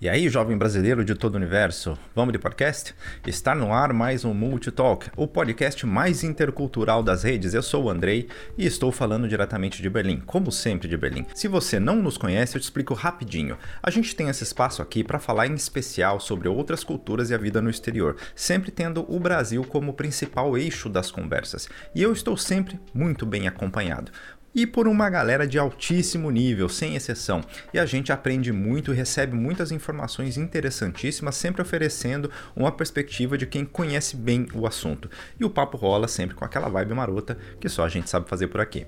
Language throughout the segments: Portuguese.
E aí, jovem brasileiro de todo o universo, vamos de podcast? Está no ar mais um Multitalk, o podcast mais intercultural das redes. Eu sou o Andrei e estou falando diretamente de Berlim, como sempre de Berlim. Se você não nos conhece, eu te explico rapidinho. A gente tem esse espaço aqui para falar em especial sobre outras culturas e a vida no exterior, sempre tendo o Brasil como principal eixo das conversas. E eu estou sempre muito bem acompanhado e por uma galera de altíssimo nível, sem exceção. E a gente aprende muito e recebe muitas informações interessantíssimas, sempre oferecendo uma perspectiva de quem conhece bem o assunto. E o papo rola sempre com aquela vibe marota que só a gente sabe fazer por aqui.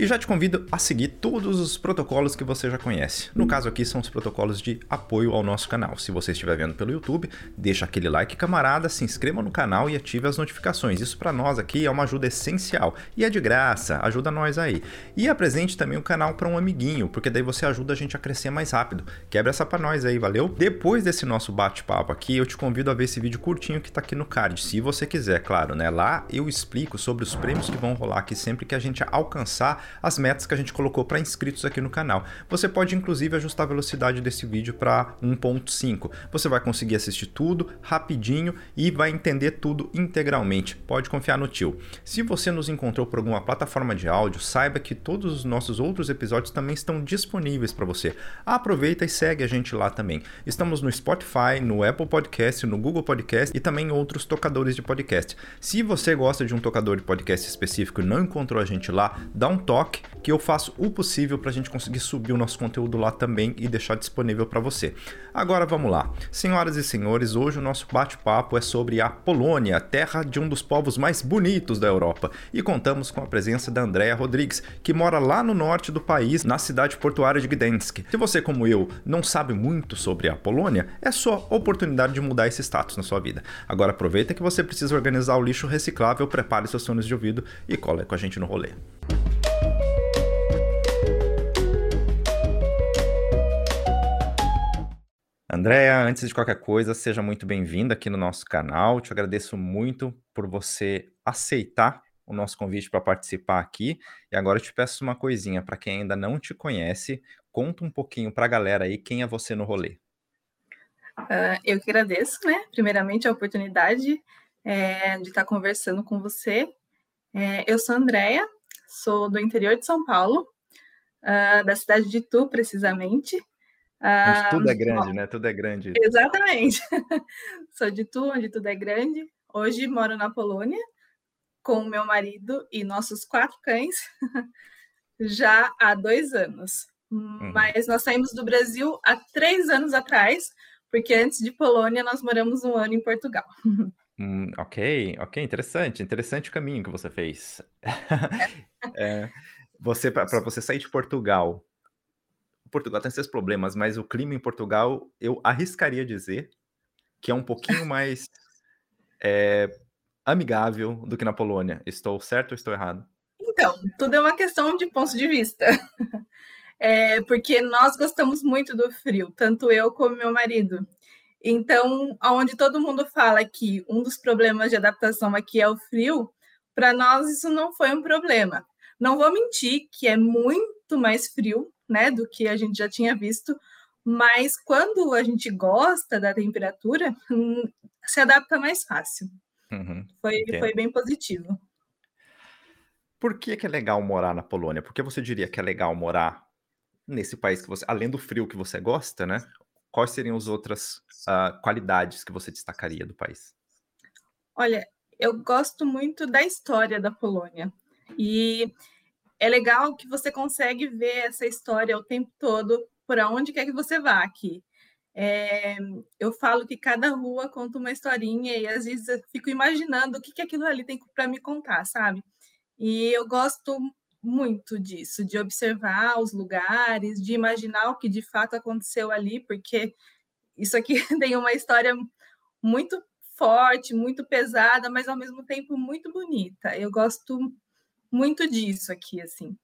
E já te convido a seguir todos os protocolos que você já conhece. No caso aqui são os protocolos de apoio ao nosso canal. Se você estiver vendo pelo YouTube, deixa aquele like camarada, se inscreva no canal e ative as notificações. Isso para nós aqui é uma ajuda essencial e é de graça, ajuda nós aí. E apresente também o canal para um amiguinho, porque daí você ajuda a gente a crescer mais rápido. Quebra essa para nós aí, valeu? Depois desse nosso bate-papo aqui, eu te convido a ver esse vídeo curtinho que tá aqui no card, se você quiser, claro, né? Lá eu explico sobre os prêmios que vão rolar aqui sempre que a gente alcançar as metas que a gente colocou para inscritos aqui no canal. Você pode inclusive ajustar a velocidade desse vídeo para 1.5. Você vai conseguir assistir tudo rapidinho e vai entender tudo integralmente. Pode confiar no tio. Se você nos encontrou por alguma plataforma de áudio, saiba que todos os nossos outros episódios também estão disponíveis para você. Aproveita e segue a gente lá também. Estamos no Spotify, no Apple Podcast, no Google Podcast e também em outros tocadores de podcast. Se você gosta de um tocador de podcast específico e não encontrou a gente lá, dá um toque que eu faço o possível para a gente conseguir subir o nosso conteúdo lá também e deixar disponível para você. Agora vamos lá. Senhoras e senhores, hoje o nosso bate-papo é sobre a Polônia, terra de um dos povos mais bonitos da Europa. E contamos com a presença da Andrea Rodrigues, que mora lá no norte do país, na cidade portuária de Gdansk. Se você, como eu, não sabe muito sobre a Polônia, é sua oportunidade de mudar esse status na sua vida. Agora aproveita que você precisa organizar o lixo reciclável, prepare seus fones de ouvido e cola com a gente no rolê. Andréa, antes de qualquer coisa, seja muito bem-vinda aqui no nosso canal. Te agradeço muito por você aceitar o nosso convite para participar aqui. E agora eu te peço uma coisinha, para quem ainda não te conhece, conta um pouquinho para a galera aí quem é você no rolê. Uh, eu que agradeço, né? Primeiramente, a oportunidade é, de estar conversando com você. É, eu sou Andréia, sou do interior de São Paulo, uh, da cidade de Itu, precisamente. Mas tudo é grande, né? Tudo é grande. Exatamente. Sou de Tu, onde tudo é grande. Hoje moro na Polônia com meu marido e nossos quatro cães já há dois anos. Uhum. Mas nós saímos do Brasil há três anos atrás, porque antes de Polônia nós moramos um ano em Portugal. Hum, ok, ok, interessante, interessante o caminho que você fez. é, você para você sair de Portugal Portugal tem seus problemas, mas o clima em Portugal, eu arriscaria dizer que é um pouquinho mais é, amigável do que na Polônia. Estou certo ou estou errado? Então, tudo é uma questão de ponto de vista. É, porque nós gostamos muito do frio, tanto eu como meu marido. Então, onde todo mundo fala que um dos problemas de adaptação aqui é o frio, para nós isso não foi um problema. Não vou mentir que é muito mais frio né, do que a gente já tinha visto, mas quando a gente gosta da temperatura, hum, se adapta mais fácil. Uhum, foi, foi bem positivo. Por que, que é legal morar na Polônia? Por que você diria que é legal morar nesse país que você, além do frio que você gosta, né? Quais seriam as outras uh, qualidades que você destacaria do país? Olha, eu gosto muito da história da Polônia. E é legal que você consegue ver essa história o tempo todo, por onde quer que você vá aqui. É, eu falo que cada rua conta uma historinha e às vezes eu fico imaginando o que, que aquilo ali tem para me contar, sabe? E eu gosto muito disso, de observar os lugares, de imaginar o que de fato aconteceu ali, porque isso aqui tem uma história muito forte, muito pesada, mas ao mesmo tempo muito bonita. Eu gosto muito disso aqui, assim.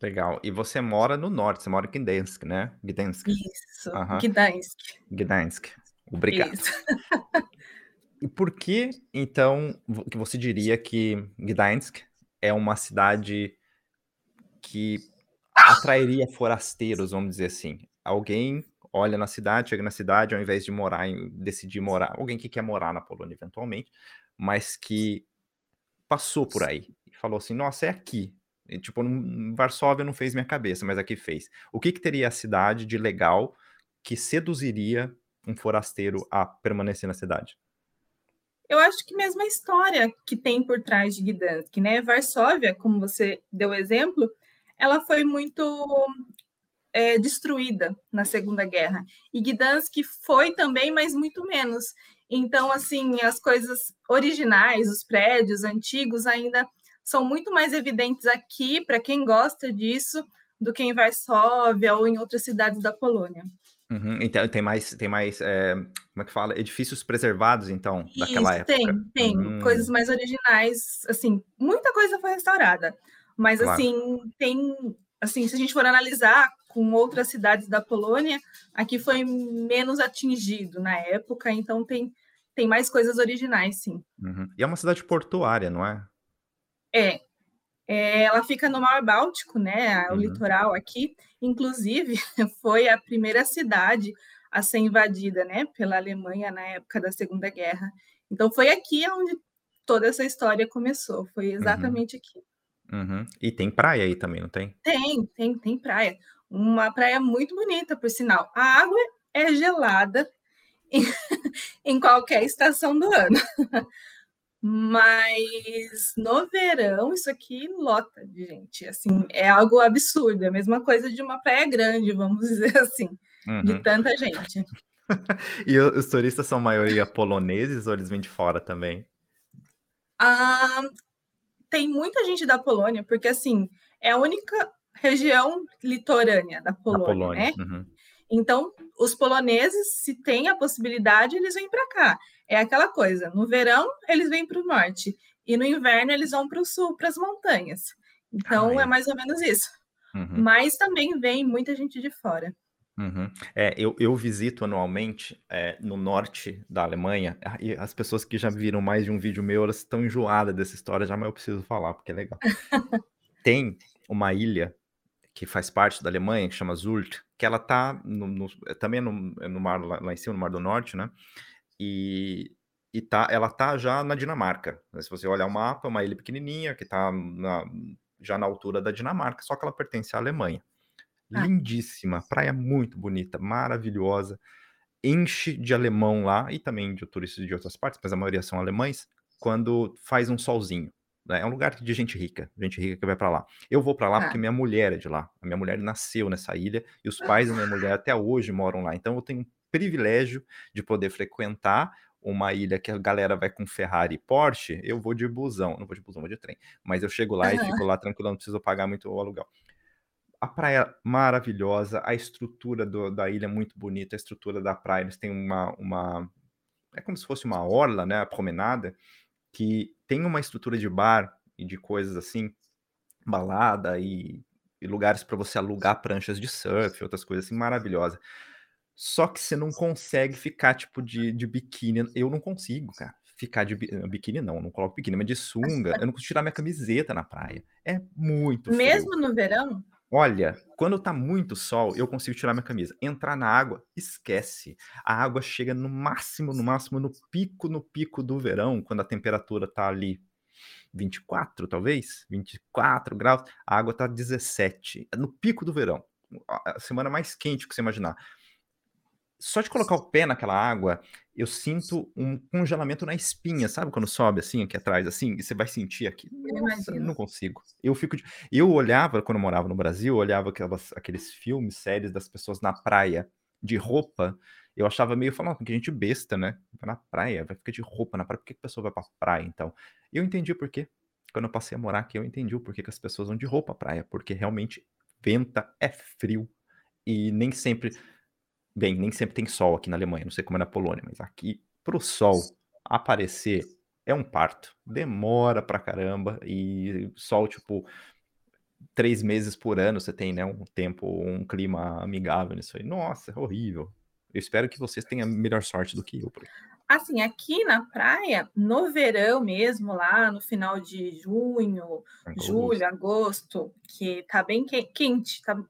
Legal. E você mora no norte, você mora em Gdansk, né? Gdansk. Isso, uhum. Gdansk. Gdansk. Obrigado. Isso. e por que, então, que você diria que Gdansk é uma cidade que atrairia forasteiros, vamos dizer assim? Alguém olha na cidade, chega na cidade, ao invés de morar em decidir morar, alguém que quer morar na Polônia eventualmente, mas que passou por aí falou assim: "Nossa, é aqui". E, tipo, Varsóvia não fez minha cabeça, mas aqui fez. O que que teria a cidade de legal que seduziria um forasteiro a permanecer na cidade? Eu acho que mesmo a história que tem por trás de Gdansk, né? Varsóvia, como você deu exemplo, ela foi muito é, destruída na Segunda Guerra. E Gdansk foi também, mas muito menos. Então, assim, as coisas originais, os prédios antigos ainda são muito mais evidentes aqui para quem gosta disso do que em Varsóvia ou em outras cidades da Polônia. Uhum, então tem mais, tem mais, é, como é que fala? Edifícios preservados, então, Isso, daquela época. Tem, tem hum. coisas mais originais, assim, muita coisa foi restaurada, mas claro. assim tem, assim, se a gente for analisar com outras cidades da Polônia, aqui foi menos atingido na época, então tem tem mais coisas originais, sim. Uhum. E é uma cidade portuária, não é? É, é, ela fica no Mar Báltico, né? O uhum. litoral aqui. Inclusive, foi a primeira cidade a ser invadida, né? Pela Alemanha na época da Segunda Guerra. Então, foi aqui onde toda essa história começou. Foi uhum. exatamente uhum. aqui. Uhum. E tem praia aí também, não tem? Tem, tem, tem praia. Uma praia muito bonita, por sinal. A água é gelada em, em qualquer estação do ano. Mas no verão, isso aqui lota de gente. Assim, é algo absurdo. É a mesma coisa de uma praia grande, vamos dizer assim, uhum. de tanta gente. e os turistas são maioria poloneses ou eles vêm de fora também? Ah, tem muita gente da Polônia, porque assim, é a única região litorânea da Polônia, Polônia. né? Uhum. Então, os poloneses, se tem a possibilidade, eles vêm para cá. É aquela coisa: no verão, eles vêm para o norte, e no inverno, eles vão para o sul, para as montanhas. Então, é mais ou menos isso. Uhum. Mas também vem muita gente de fora. Uhum. É, eu, eu, visito anualmente é, no norte da Alemanha, ah, e as pessoas que já viram mais de um vídeo meu, elas estão enjoadas dessa história já, mas eu preciso falar, porque é legal. Tem uma ilha que faz parte da Alemanha, que chama Zult, que ela tá no, no, também no, no mar lá, lá, em cima, no Mar do Norte, né? E, e tá, ela tá já na Dinamarca. Né? Se você olhar o mapa, é uma ilha pequenininha que tá na, já na altura da Dinamarca, só que ela pertence à Alemanha. Ah. Lindíssima, praia muito bonita, maravilhosa. Enche de alemão lá e também de turistas de outras partes, mas a maioria são alemães, quando faz um solzinho. Né? É um lugar de gente rica, gente rica que vai para lá. Eu vou para lá porque minha mulher é de lá. A minha mulher nasceu nessa ilha e os pais da minha mulher até hoje moram lá. Então eu tenho um privilégio de poder frequentar uma ilha que a galera vai com Ferrari e Porsche, eu vou de busão, não vou de busão, vou de trem, mas eu chego lá uhum. e fico lá tranquilo, não preciso pagar muito o aluguel. A praia maravilhosa, a estrutura do, da ilha é muito bonita, a estrutura da praia, eles têm uma, uma é como se fosse uma orla, né, a promenada, que tem uma estrutura de bar e de coisas assim, balada e, e lugares para você alugar pranchas de surf, outras coisas assim, maravilhosa. Só que você não consegue ficar, tipo, de, de biquíni. Eu não consigo, cara. Ficar de biquíni, não, não coloco biquíni, mas de sunga. Eu não consigo tirar minha camiseta na praia. É muito frio. Mesmo no verão? Olha, quando tá muito sol, eu consigo tirar minha camisa. Entrar na água, esquece. A água chega no máximo, no máximo, no pico, no pico do verão, quando a temperatura tá ali 24, talvez, 24 graus, a água tá 17, é no pico do verão. A semana mais quente que você imaginar. Só de colocar o pé naquela água, eu sinto um congelamento na espinha, sabe? Quando sobe assim, aqui atrás, assim, e você vai sentir aqui. Nossa, não consigo. Eu fico. De... Eu olhava, quando eu morava no Brasil, eu olhava aquelas, aqueles filmes, séries das pessoas na praia de roupa. Eu achava meio falando, que gente besta, né? Vai na praia, vai ficar de roupa na praia. Por que a pessoa vai pra praia, então? Eu entendi por quê. Quando eu passei a morar aqui, eu entendi o porquê que as pessoas vão de roupa à praia. Porque realmente venta, é frio. E nem sempre Bem, nem sempre tem sol aqui na Alemanha, não sei como é na Polônia, mas aqui pro sol aparecer é um parto. Demora pra caramba e sol, tipo, três meses por ano você tem, né? Um tempo, um clima amigável nisso aí. Nossa, é horrível. Eu espero que vocês tenham melhor sorte do que eu. Assim, aqui na praia, no verão mesmo, lá no final de junho, agosto. julho, agosto, que tá bem quente, tá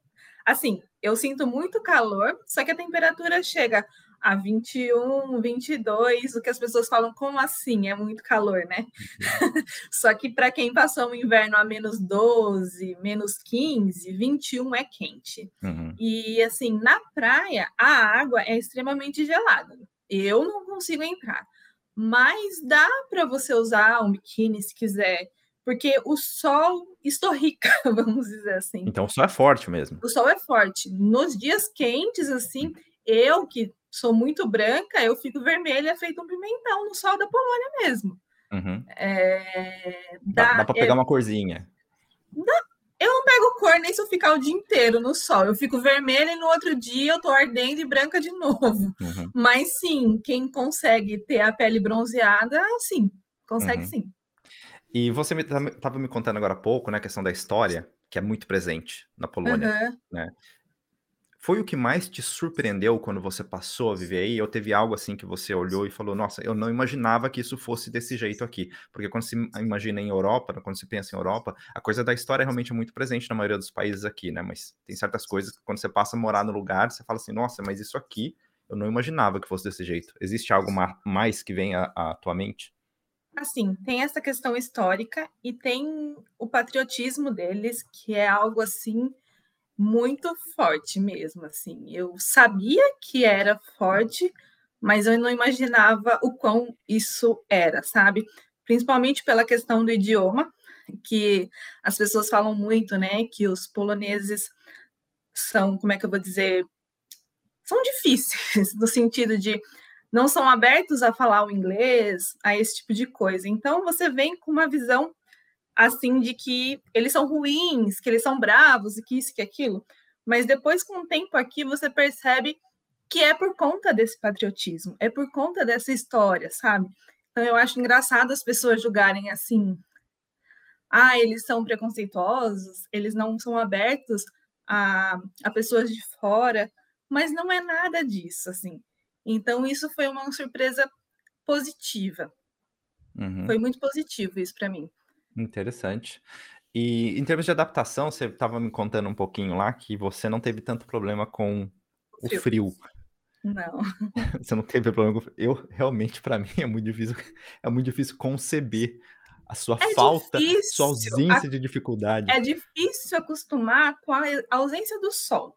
assim, eu sinto muito calor, só que a temperatura chega a 21, 22, o que as pessoas falam, como assim? É muito calor, né? Uhum. Só que para quem passou o inverno a menos 12, menos 15, 21 é quente. Uhum. E assim, na praia, a água é extremamente gelada. Eu não consigo entrar. Mas dá para você usar um biquíni se quiser, porque o sol estorrica, vamos dizer assim. Então o sol é forte mesmo. O sol é forte. Nos dias quentes, assim, eu que sou muito branca, eu fico vermelha, feito um pimentão no sol da Polônia mesmo. Uhum. É, dá, dá, para pegar é, uma corzinha. Dá, eu não pego cor nem se eu ficar o dia inteiro no sol. Eu fico vermelha e no outro dia eu tô ardendo e branca de novo. Uhum. Mas sim, quem consegue ter a pele bronzeada, sim, consegue uhum. sim. E você estava me, me contando agora há pouco, né, a questão da história, que é muito presente na Polônia, uhum. né? Foi o que mais te surpreendeu quando você passou a viver aí? Ou teve algo assim que você olhou e falou, nossa, eu não imaginava que isso fosse desse jeito aqui? Porque quando se imagina em Europa, quando se pensa em Europa, a coisa da história é realmente muito presente na maioria dos países aqui, né? Mas tem certas coisas que quando você passa a morar no lugar, você fala assim, nossa, mas isso aqui eu não imaginava que fosse desse jeito. Existe algo mais que vem à, à tua mente? Assim, tem essa questão histórica e tem o patriotismo deles, que é algo assim muito forte mesmo, assim. Eu sabia que era forte, mas eu não imaginava o quão isso era, sabe? Principalmente pela questão do idioma, que as pessoas falam muito, né, que os poloneses são, como é que eu vou dizer, são difíceis no sentido de não são abertos a falar o inglês, a esse tipo de coisa. Então você vem com uma visão assim de que eles são ruins, que eles são bravos e que isso que aquilo. Mas depois com o tempo aqui você percebe que é por conta desse patriotismo, é por conta dessa história, sabe? Então eu acho engraçado as pessoas julgarem assim: "Ah, eles são preconceituosos, eles não são abertos a, a pessoas de fora", mas não é nada disso, assim. Então isso foi uma surpresa positiva. Uhum. Foi muito positivo isso para mim. Interessante. E em termos de adaptação, você estava me contando um pouquinho lá que você não teve tanto problema com o frio. frio. Não. Você não teve problema com Eu realmente para mim é muito difícil, é muito difícil conceber a sua é falta, difícil. sua ausência a... de dificuldade. É difícil acostumar com a ausência do sol.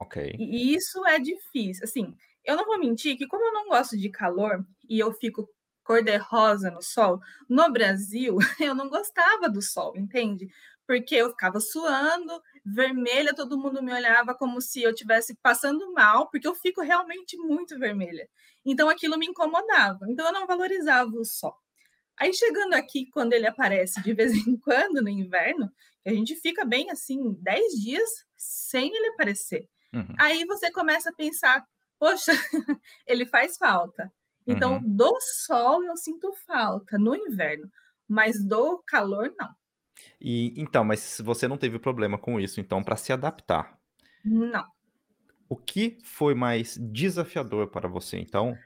OK. E isso é difícil. Assim, eu não vou mentir que como eu não gosto de calor e eu fico cor-de-rosa no sol. No Brasil, eu não gostava do sol, entende? Porque eu ficava suando, vermelha, todo mundo me olhava como se eu estivesse passando mal, porque eu fico realmente muito vermelha. Então aquilo me incomodava. Então eu não valorizava o sol. Aí chegando aqui, quando ele aparece de vez em quando no inverno, a gente fica bem assim, 10 dias sem ele aparecer. Uhum. Aí você começa a pensar, poxa, ele faz falta. Então, uhum. do sol eu sinto falta no inverno, mas do calor não. E então, mas você não teve problema com isso, então, para se adaptar? Não. O que foi mais desafiador para você, então,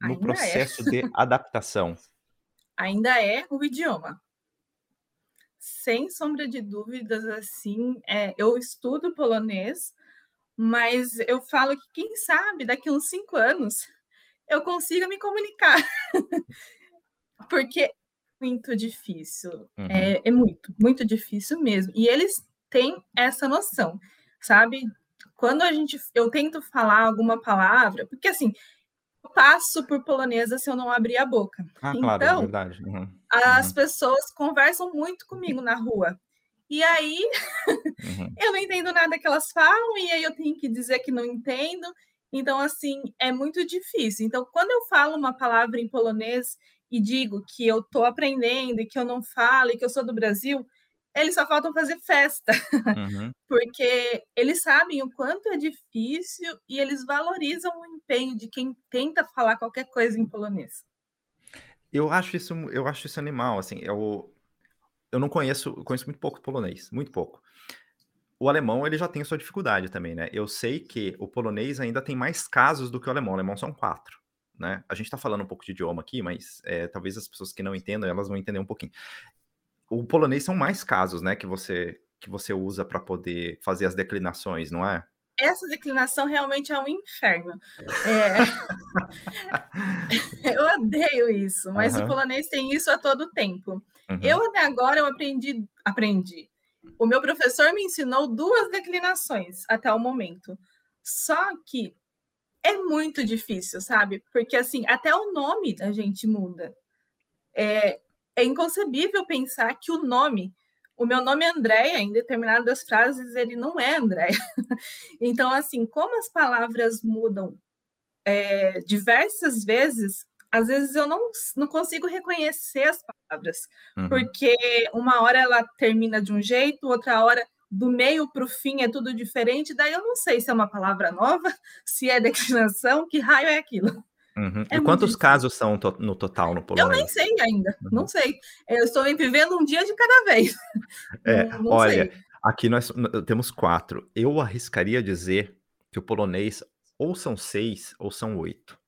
no Ainda é. processo é. de adaptação? Ainda é o idioma. Sem sombra de dúvidas, assim, é, eu estudo polonês, mas eu falo que quem sabe daqui uns cinco anos eu consiga me comunicar. Porque é muito difícil. Uhum. É, é muito, muito difícil mesmo. E eles têm essa noção, sabe? Quando a gente, eu tento falar alguma palavra, porque assim, eu passo por polonesa se eu não abrir a boca. Ah, então, claro, é então, verdade. Uhum. As uhum. pessoas conversam muito comigo na rua. E aí, uhum. eu não entendo nada que elas falam, e aí eu tenho que dizer que não entendo. Então, assim, é muito difícil. Então, quando eu falo uma palavra em polonês e digo que eu estou aprendendo e que eu não falo e que eu sou do Brasil, eles só faltam fazer festa, uhum. porque eles sabem o quanto é difícil e eles valorizam o empenho de quem tenta falar qualquer coisa em polonês. Eu acho isso, eu acho isso animal, assim, eu, eu não conheço, conheço muito pouco polonês, muito pouco o alemão ele já tem sua dificuldade também, né? Eu sei que o polonês ainda tem mais casos do que o alemão. O alemão são quatro, né? A gente está falando um pouco de idioma aqui, mas é, talvez as pessoas que não entendam elas vão entender um pouquinho. O polonês são mais casos, né? Que você que você usa para poder fazer as declinações, não é? essa declinação realmente é um inferno. É... eu odeio isso, mas uhum. o polonês tem isso a todo tempo. Uhum. Eu até agora eu aprendi, aprendi. O meu professor me ensinou duas declinações até o momento. Só que é muito difícil, sabe? Porque assim, até o nome da gente muda. É, é inconcebível pensar que o nome, o meu nome é Andréia, em determinadas frases ele não é Andréia. então, assim, como as palavras mudam é, diversas vezes, às vezes eu não, não consigo reconhecer as palavras, uhum. porque uma hora ela termina de um jeito, outra hora do meio para o fim é tudo diferente, daí eu não sei se é uma palavra nova, se é declinação, que raio é aquilo. Uhum. É e quantos casos são no total no polonês? Eu nem sei ainda, uhum. não sei. Eu estou vivendo um dia de cada vez. É, não, não olha, sei. aqui nós temos quatro. Eu arriscaria dizer que o polonês ou são seis ou são oito.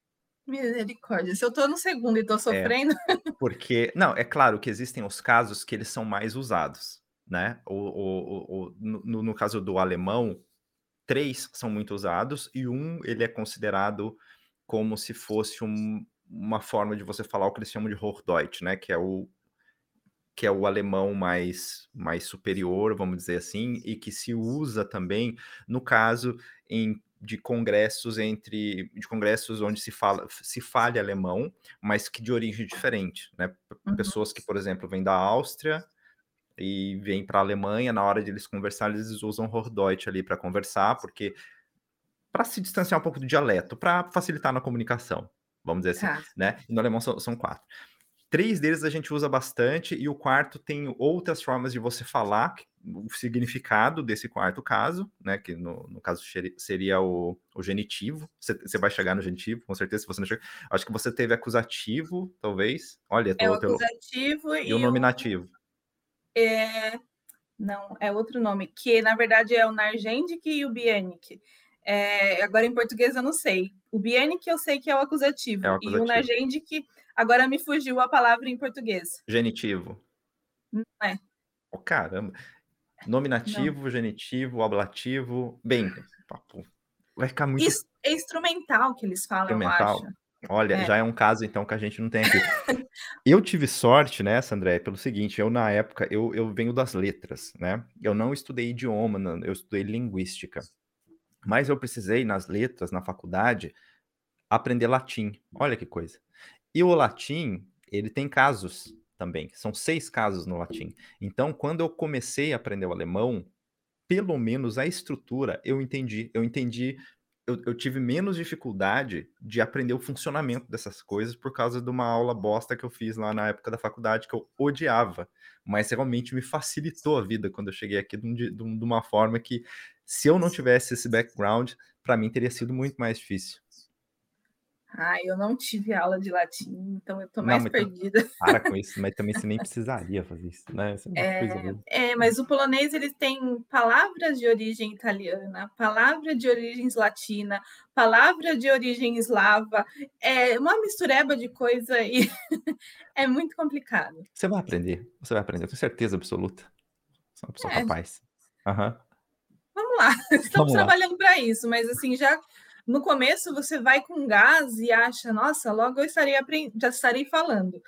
Misericórdia, se eu estou no segundo e estou é, sofrendo. É, porque, não, é claro que existem os casos que eles são mais usados, né? O, o, o, no, no caso do alemão, três são muito usados e um ele é considerado como se fosse um, uma forma de você falar o que eles chamam de Hochdeutsch, né? Que é o que é o alemão mais, mais superior, vamos dizer assim, e que se usa também, no caso, em, de congressos entre de congressos onde se fala se fale alemão, mas que de origem diferente, né? Uhum. Pessoas que, por exemplo, vêm da Áustria e vêm para a Alemanha, na hora de eles conversar, eles usam Hochdeutsch ali para conversar, porque para se distanciar um pouco do dialeto, para facilitar na comunicação, vamos dizer assim, tá. né? E no alemão são, são, quatro. Três deles a gente usa bastante, e o quarto tem outras formas de você falar o significado desse quarto caso, né? Que no, no caso seria o, o genitivo. Você, vai chegar no genitivo, com certeza, se você não. Acho que você teve acusativo, talvez. Olha, é o acusativo e, e o nominativo. É... Não, é outro nome, que na verdade é o Nargendic e o Bienic. É, agora em português eu não sei. O Bienic eu sei que é o acusativo. É o acusativo. E o Nargendic, agora me fugiu a palavra em português. Genitivo. Não é. Oh, caramba. Nominativo, não. genitivo, ablativo. Bem, papo. vai ficar muito. é instrumental que eles falam, instrumental. eu acho. Olha, é. já é um caso então que a gente não tem aqui. eu tive sorte nessa, André, pelo seguinte, eu na época, eu, eu venho das letras, né? Eu não estudei idioma, eu estudei linguística. Mas eu precisei, nas letras, na faculdade, aprender latim. Olha que coisa. E o latim, ele tem casos também. São seis casos no latim. Então, quando eu comecei a aprender o alemão, pelo menos a estrutura eu entendi. Eu entendi eu, eu, tive menos dificuldade de aprender o funcionamento dessas coisas por causa de uma aula bosta que eu fiz lá na época da faculdade, que eu odiava. Mas realmente me facilitou a vida quando eu cheguei aqui de, de, de uma forma que, se eu não tivesse esse background, para mim teria sido muito mais difícil. Ah, eu não tive aula de latim, então eu tô mais não, perdida. Para com isso, mas também você nem precisaria fazer isso, né? É, é, é, mas o polonês ele tem palavras de origem italiana, palavra de origem latina, palavra de origem eslava, é uma mistureba de coisa e é muito complicado. Você vai aprender, você vai aprender, com certeza absoluta. Você é uma pessoa é. capaz. Uhum. Vamos lá, estamos Vamos trabalhando para isso, mas assim, já no começo você vai com gás e acha, nossa, logo eu estaria já estarei falando.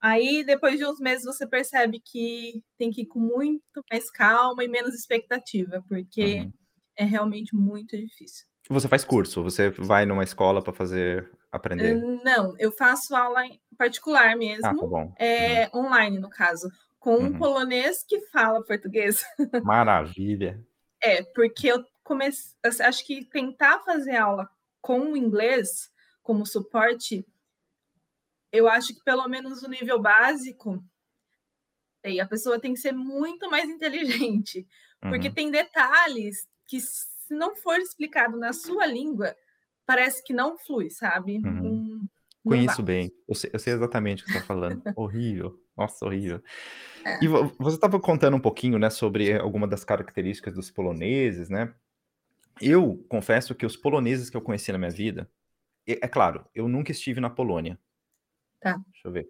Aí depois de uns meses você percebe que tem que ir com muito mais calma e menos expectativa, porque uhum. é realmente muito difícil. Você faz curso? Você vai numa escola para fazer aprender? Não, eu faço aula particular mesmo, ah, tá é, uhum. online no caso, com um uhum. polonês que fala português. Maravilha. É, porque eu acho que tentar fazer aula com o inglês como suporte, eu acho que pelo menos o nível básico, aí a pessoa tem que ser muito mais inteligente, porque uhum. tem detalhes que se não for explicado na sua língua, parece que não flui, sabe? Uhum. Conheço bem, eu sei, eu sei, exatamente o que você está falando. horrível, nossa, horrível. É. E você estava contando um pouquinho, né, sobre alguma das características dos poloneses, né? Eu confesso que os poloneses que eu conheci na minha vida, é, claro, eu nunca estive na Polônia. Tá. Deixa eu ver.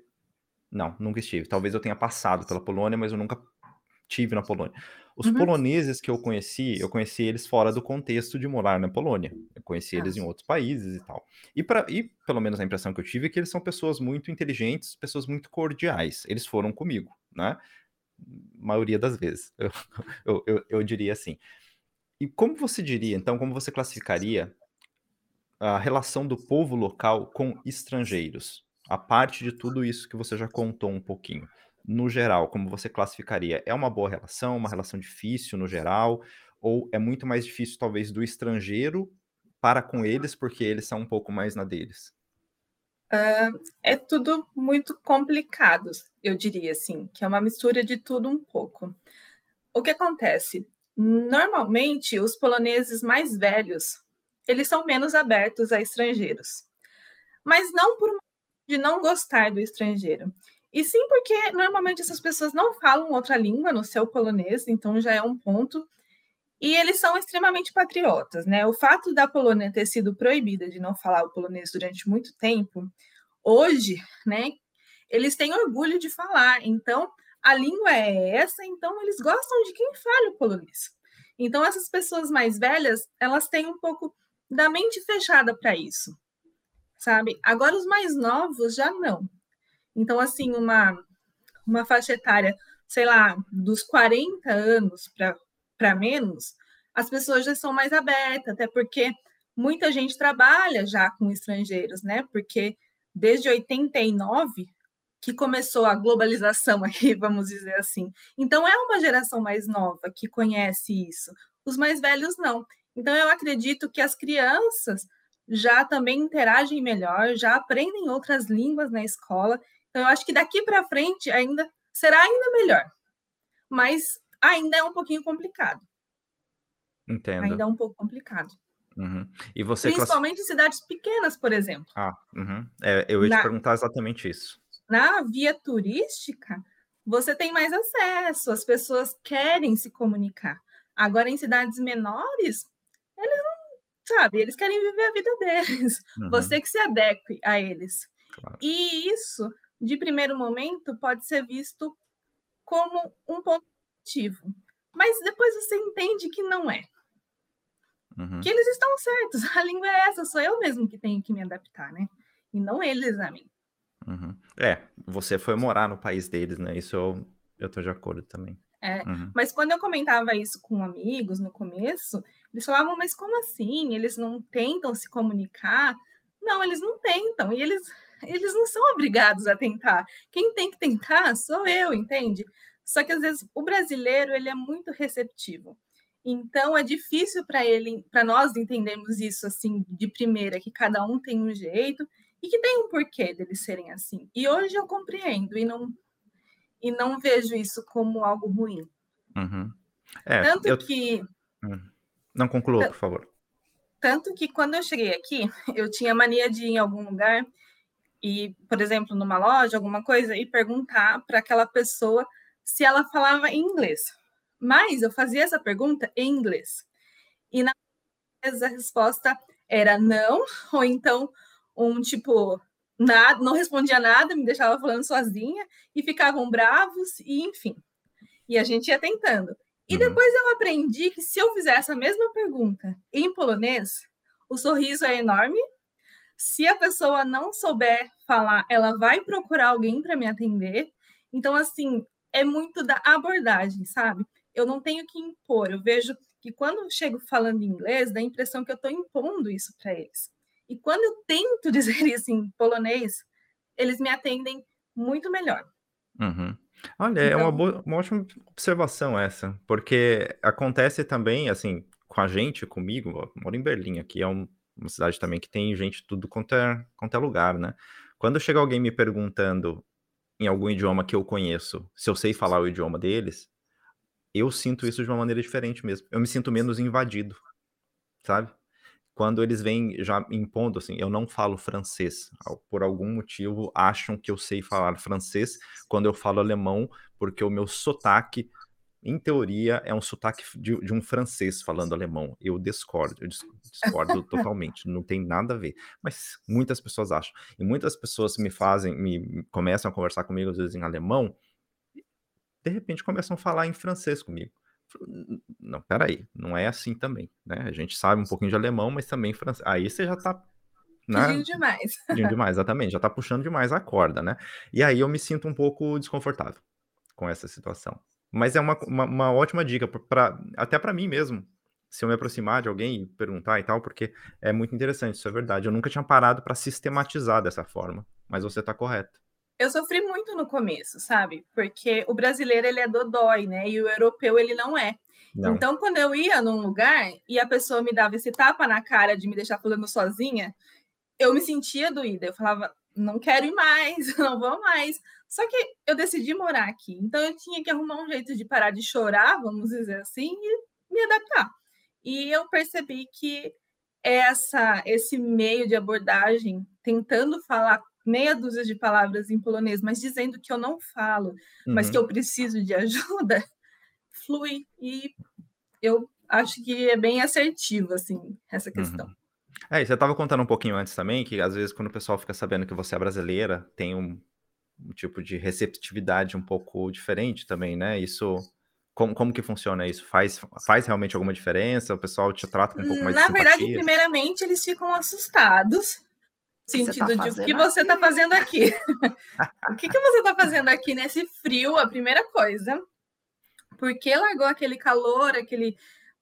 Não, nunca estive. Talvez eu tenha passado pela Polônia, mas eu nunca tive na Polônia. Os uhum. poloneses que eu conheci, eu conheci eles fora do contexto de morar na Polônia. Eu conheci eles em outros países e tal. E, pra, e pelo menos a impressão que eu tive é que eles são pessoas muito inteligentes, pessoas muito cordiais. Eles foram comigo, né? maioria das vezes, eu, eu, eu, eu diria assim. E como você diria, então, como você classificaria a relação do povo local com estrangeiros? A parte de tudo isso que você já contou um pouquinho. No geral, como você classificaria? É uma boa relação, uma relação difícil no geral? Ou é muito mais difícil, talvez, do estrangeiro para com eles, porque eles são um pouco mais na deles? Uh, é tudo muito complicado, eu diria assim, que é uma mistura de tudo um pouco. O que acontece? Normalmente, os poloneses mais velhos, eles são menos abertos a estrangeiros. Mas não por de não gostar do estrangeiro. E sim porque normalmente essas pessoas não falam outra língua no seu polonês, então já é um ponto e eles são extremamente patriotas, né? O fato da Polônia ter sido proibida de não falar o polonês durante muito tempo, hoje, né? Eles têm orgulho de falar. Então, a língua é essa, então eles gostam de quem fala o polonês. Então, essas pessoas mais velhas, elas têm um pouco da mente fechada para isso, sabe? Agora, os mais novos já não. Então, assim, uma, uma faixa etária, sei lá, dos 40 anos para menos, as pessoas já são mais abertas, até porque muita gente trabalha já com estrangeiros, né? Porque desde 89 que começou a globalização aqui, vamos dizer assim. Então é uma geração mais nova que conhece isso. Os mais velhos não. Então eu acredito que as crianças já também interagem melhor, já aprendem outras línguas na escola. Então eu acho que daqui para frente ainda será ainda melhor. Mas ainda é um pouquinho complicado. Entendo. Ainda é um pouco complicado. Uhum. E você Principalmente em cidades pequenas, por exemplo. Ah, uhum. é, eu ia na, te perguntar exatamente isso. Na via turística, você tem mais acesso, as pessoas querem se comunicar. Agora, em cidades menores, eles não, sabe, eles querem viver a vida deles. Uhum. Você que se adeque a eles. Claro. E isso, de primeiro momento, pode ser visto como um ponto positivo. Mas depois você entende que não é. Uhum. Que eles estão certos, a língua é essa, sou eu mesmo que tenho que me adaptar, né? E não eles a mim. Uhum. É, você foi morar no país deles, né? Isso eu, eu tô de acordo também. É, uhum. Mas quando eu comentava isso com amigos no começo, eles falavam, mas como assim? Eles não tentam se comunicar? Não, eles não tentam, e eles, eles não são obrigados a tentar. Quem tem que tentar sou eu, entende? Só que às vezes o brasileiro ele é muito receptivo. Então é difícil para ele, para nós entendermos isso assim de primeira, que cada um tem um jeito e que tem um porquê deles serem assim. E hoje eu compreendo e não e não vejo isso como algo ruim. Uhum. É, tanto eu... que hum. não conclua, por favor. Tanto que quando eu cheguei aqui, eu tinha mania de ir em algum lugar e, por exemplo, numa loja, alguma coisa, e perguntar para aquela pessoa se ela falava inglês. Mas eu fazia essa pergunta em inglês. E na a resposta era não, ou então um tipo, nada, não respondia nada, me deixava falando sozinha e ficavam bravos, e enfim. E a gente ia tentando. E uhum. depois eu aprendi que se eu fizesse a mesma pergunta em polonês, o sorriso é enorme. Se a pessoa não souber falar, ela vai procurar alguém para me atender. Então, assim, é muito da abordagem, sabe? eu não tenho que impor. Eu vejo que quando eu chego falando inglês, dá a impressão que eu estou impondo isso para eles. E quando eu tento dizer isso em polonês, eles me atendem muito melhor. Uhum. Olha, então, é uma, então boa, uma ótima observação essa, porque acontece também, assim, com a gente, comigo, eu moro em Berlim, aqui é um, uma cidade também que tem gente tudo quanto é, quanto é lugar, né? Quando chega alguém me perguntando em algum idioma que eu conheço, se eu sei falar o idioma deles, eu sinto isso de uma maneira diferente mesmo. Eu me sinto menos invadido, sabe? Quando eles vêm já impondo assim, eu não falo francês. Por algum motivo acham que eu sei falar francês quando eu falo alemão, porque o meu sotaque, em teoria, é um sotaque de, de um francês falando alemão. Eu discordo, eu discordo totalmente, não tem nada a ver. Mas muitas pessoas acham. E muitas pessoas me fazem, me começam a conversar comigo às vezes em alemão de repente começam a falar em francês comigo. Não, peraí, não é assim também, né? A gente sabe um pouquinho de alemão, mas também francês. Aí você já tá né? Pedindo demais. Pedindo demais, exatamente. Já tá puxando demais a corda, né? E aí eu me sinto um pouco desconfortável com essa situação. Mas é uma, uma, uma ótima dica, pra, até para mim mesmo, se eu me aproximar de alguém e perguntar e tal, porque é muito interessante, isso é verdade. Eu nunca tinha parado para sistematizar dessa forma, mas você tá correto. Eu sofri muito no começo, sabe? Porque o brasileiro ele é dodói, né? E o europeu ele não é. Não. Então, quando eu ia num lugar e a pessoa me dava esse tapa na cara de me deixar falando sozinha, eu me sentia doída. Eu falava, não quero ir mais, não vou mais. Só que eu decidi morar aqui. Então, eu tinha que arrumar um jeito de parar de chorar, vamos dizer assim, e me adaptar. E eu percebi que essa esse meio de abordagem, tentando falar meia dúzia de palavras em polonês, mas dizendo que eu não falo, uhum. mas que eu preciso de ajuda, flui e eu acho que é bem assertivo assim essa questão. Uhum. É, você estava contando um pouquinho antes também que às vezes quando o pessoal fica sabendo que você é brasileira, tem um, um tipo de receptividade um pouco diferente também, né? Isso como, como que funciona isso? Faz, faz realmente alguma diferença? O pessoal te trata com um pouco mais Na de verdade, primeiramente, eles ficam assustados. Tá sentido tá de o que você está fazendo aqui. o que, que você está fazendo aqui nesse frio? A primeira coisa. Por que largou aquele calor, aquele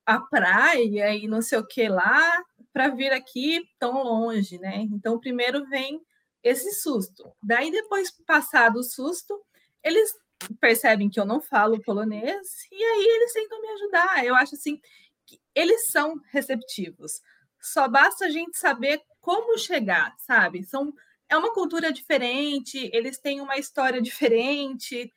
a praia e não sei o que lá para vir aqui tão longe, né? Então, primeiro vem esse susto. Daí, depois, passado o susto, eles percebem que eu não falo polonês e aí eles tentam me ajudar. Eu acho assim que eles são receptivos. Só basta a gente saber como chegar, sabe? São é uma cultura diferente, eles têm uma história diferente.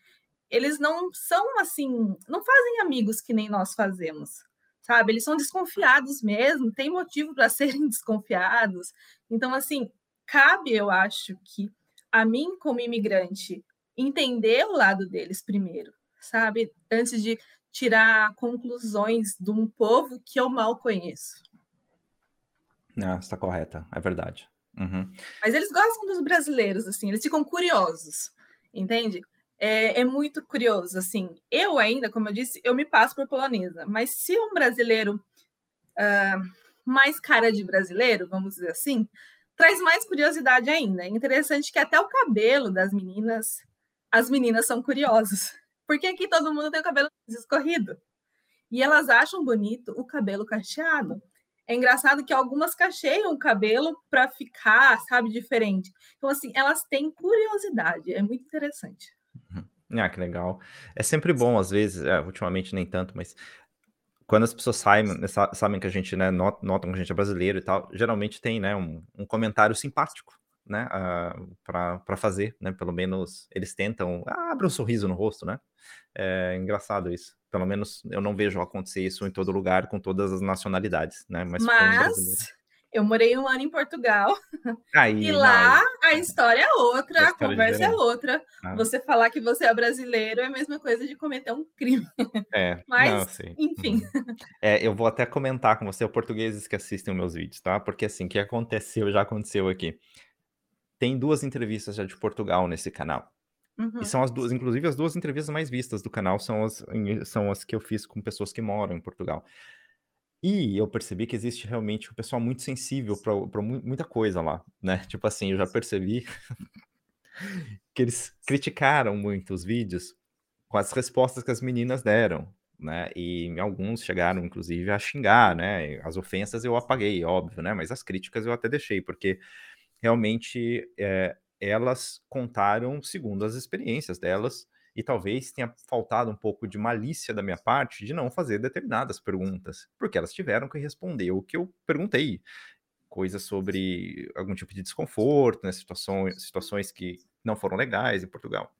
Eles não são assim, não fazem amigos que nem nós fazemos sabe? Eles são desconfiados mesmo, tem motivo para serem desconfiados. Então, assim, cabe, eu acho, que a mim, como imigrante, entender o lado deles primeiro, sabe? Antes de tirar conclusões de um povo que eu mal conheço. Não, está correta, é verdade. Uhum. Mas eles gostam dos brasileiros, assim, eles ficam curiosos, entende? é, é, muito curioso, assim. Eu ainda, como eu disse, eu me passo por polonesa, mas se um brasileiro uh, mais cara de brasileiro, vamos dizer assim, traz mais curiosidade ainda. É interessante que até o cabelo das meninas, as meninas são curiosas, porque aqui todo mundo tem o cabelo escorrido. E elas acham bonito o cabelo cacheado. É engraçado que algumas cacheiam o cabelo para ficar, sabe, diferente. Então, assim, elas têm curiosidade. É muito interessante. Uhum. Ah, que legal. É sempre bom, às vezes, é, ultimamente nem tanto, mas quando as pessoas saem, né, sabem que a gente, né, notam que a gente é brasileiro e tal, geralmente tem, né, um, um comentário simpático, né, uh, para fazer, né, pelo menos eles tentam, ah, abre um sorriso no rosto, né, é engraçado isso. Pelo menos eu não vejo acontecer isso em todo lugar, com todas as nacionalidades, né, mas, mas eu morei um ano em Portugal. Aí, e lá a história é outra, a, a conversa é outra. Ah. Você falar que você é brasileiro é a mesma coisa de cometer um crime. É, mas, não, enfim. Uhum. É, eu vou até comentar com você, portugueses que assistem os meus vídeos, tá? Porque assim, o que aconteceu, já aconteceu aqui. Tem duas entrevistas já de Portugal nesse canal. Uhum. E são as duas, inclusive as duas entrevistas mais vistas do canal são as, são as que eu fiz com pessoas que moram em Portugal. E eu percebi que existe realmente um pessoal muito sensível para muita coisa lá, né? Tipo assim, eu já percebi que eles criticaram muito os vídeos com as respostas que as meninas deram, né? E alguns chegaram, inclusive, a xingar, né? As ofensas eu apaguei, óbvio, né? Mas as críticas eu até deixei, porque realmente é, elas contaram segundo as experiências delas e talvez tenha faltado um pouco de malícia da minha parte de não fazer determinadas perguntas, porque elas tiveram que responder o que eu perguntei. Coisas sobre algum tipo de desconforto, né, situações, situações que não foram legais em Portugal.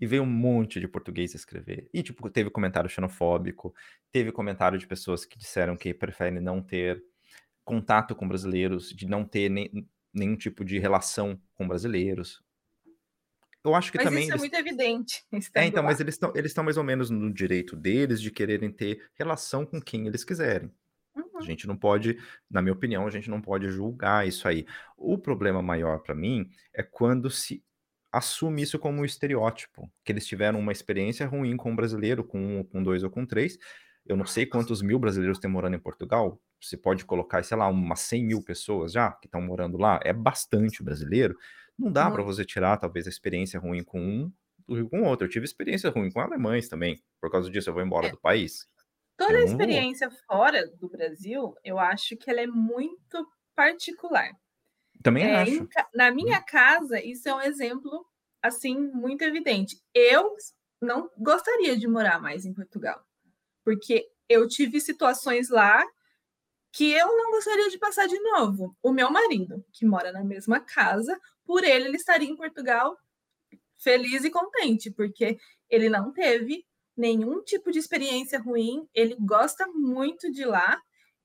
E veio um monte de português escrever. E, tipo, teve comentário xenofóbico, teve comentário de pessoas que disseram que preferem não ter contato com brasileiros, de não ter nem, nenhum tipo de relação com brasileiros eu acho que mas também. Isso é eles... é muito evidente. É, então, lá. mas eles estão eles mais ou menos no direito deles de quererem ter relação com quem eles quiserem. Uhum. A gente não pode, na minha opinião, a gente não pode julgar isso aí. O problema maior para mim é quando se assume isso como um estereótipo, que eles tiveram uma experiência ruim com um brasileiro, com um, com dois ou com três. Eu não sei quantos mil brasileiros têm morando em Portugal. Você pode colocar, sei lá, umas 100 mil pessoas já que estão morando lá. É bastante brasileiro. Não dá para você tirar, talvez, a experiência ruim com um do com outro. Eu tive experiência ruim com alemães também. Por causa disso, eu vou embora é. do país. Toda a experiência vou. fora do Brasil, eu acho que ela é muito particular. Também é, acho. Em, na minha hum. casa, isso é um exemplo assim muito evidente. Eu não gostaria de morar mais em Portugal, porque eu tive situações lá que eu não gostaria de passar de novo. O meu marido, que mora na mesma casa, por ele ele estaria em Portugal feliz e contente, porque ele não teve nenhum tipo de experiência ruim, ele gosta muito de lá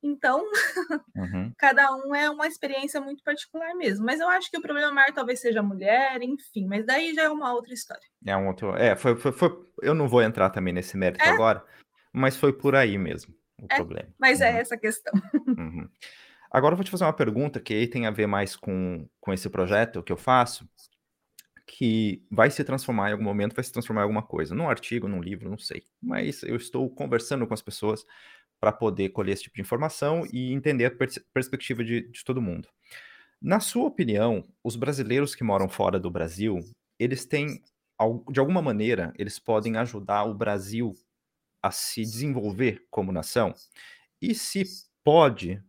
então, uhum. cada um é uma experiência muito particular mesmo. Mas eu acho que o problema maior talvez seja a mulher, enfim. Mas daí já é uma outra história. É um outro. É, foi, foi, foi... eu não vou entrar também nesse mérito é? agora, mas foi por aí mesmo o é, problema. Mas é uhum. é essa a questão. Uhum. Agora eu vou te fazer uma pergunta que aí tem a ver mais com, com esse projeto que eu faço, que vai se transformar em algum momento, vai se transformar em alguma coisa, num artigo, num livro, não sei. Mas eu estou conversando com as pessoas para poder colher esse tipo de informação e entender a pers perspectiva de, de todo mundo. Na sua opinião, os brasileiros que moram fora do Brasil, eles têm, de alguma maneira, eles podem ajudar o Brasil a se desenvolver como nação? E se pode,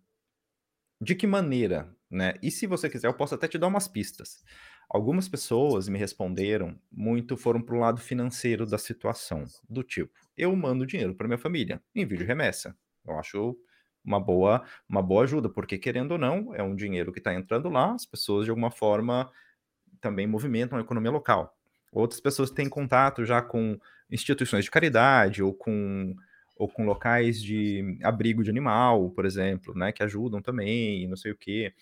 de que maneira? Né? E se você quiser, eu posso até te dar umas pistas. Algumas pessoas me responderam, muito foram para o lado financeiro da situação, do tipo, eu mando dinheiro para minha família, envio remessa. Eu acho uma boa, uma boa ajuda, porque querendo ou não, é um dinheiro que está entrando lá, as pessoas de alguma forma também movimentam a economia local. Outras pessoas têm contato já com instituições de caridade ou com, ou com locais de abrigo de animal, por exemplo, né, que ajudam também, não sei o quê,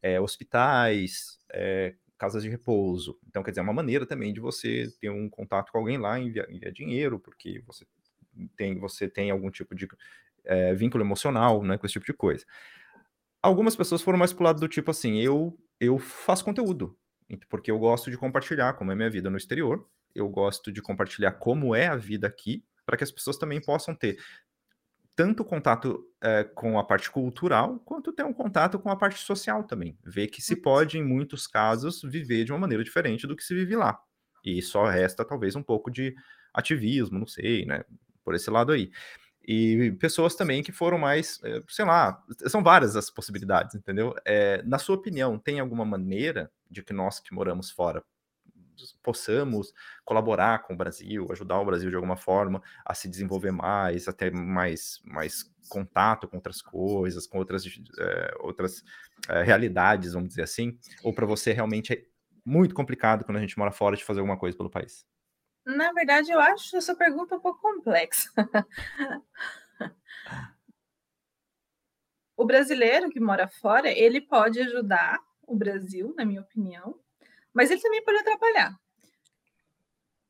é, hospitais, é, casas de repouso. Então, quer dizer, é uma maneira também de você ter um contato com alguém lá enviar, enviar dinheiro, porque você tem, você tem algum tipo de é, vínculo emocional, né, com esse tipo de coisa. Algumas pessoas foram mais pro lado do tipo assim, eu, eu faço conteúdo, porque eu gosto de compartilhar como é minha vida no exterior, eu gosto de compartilhar como é a vida aqui, para que as pessoas também possam ter tanto contato é, com a parte cultural, quanto ter um contato com a parte social também. Ver que se pode, em muitos casos, viver de uma maneira diferente do que se vive lá. E só resta, talvez, um pouco de ativismo, não sei, né? Por esse lado aí. E pessoas também que foram mais, eh, sei lá, são várias as possibilidades, entendeu? É, na sua opinião, tem alguma maneira de que nós que moramos fora possamos colaborar com o Brasil, ajudar o Brasil de alguma forma a se desenvolver mais, a ter mais, mais contato com outras coisas, com outras, é, outras é, realidades, vamos dizer assim? Ou para você realmente é muito complicado quando a gente mora fora de fazer alguma coisa pelo país? Na verdade, eu acho essa pergunta um pouco complexa. o brasileiro que mora fora, ele pode ajudar o Brasil, na minha opinião, mas ele também pode atrapalhar.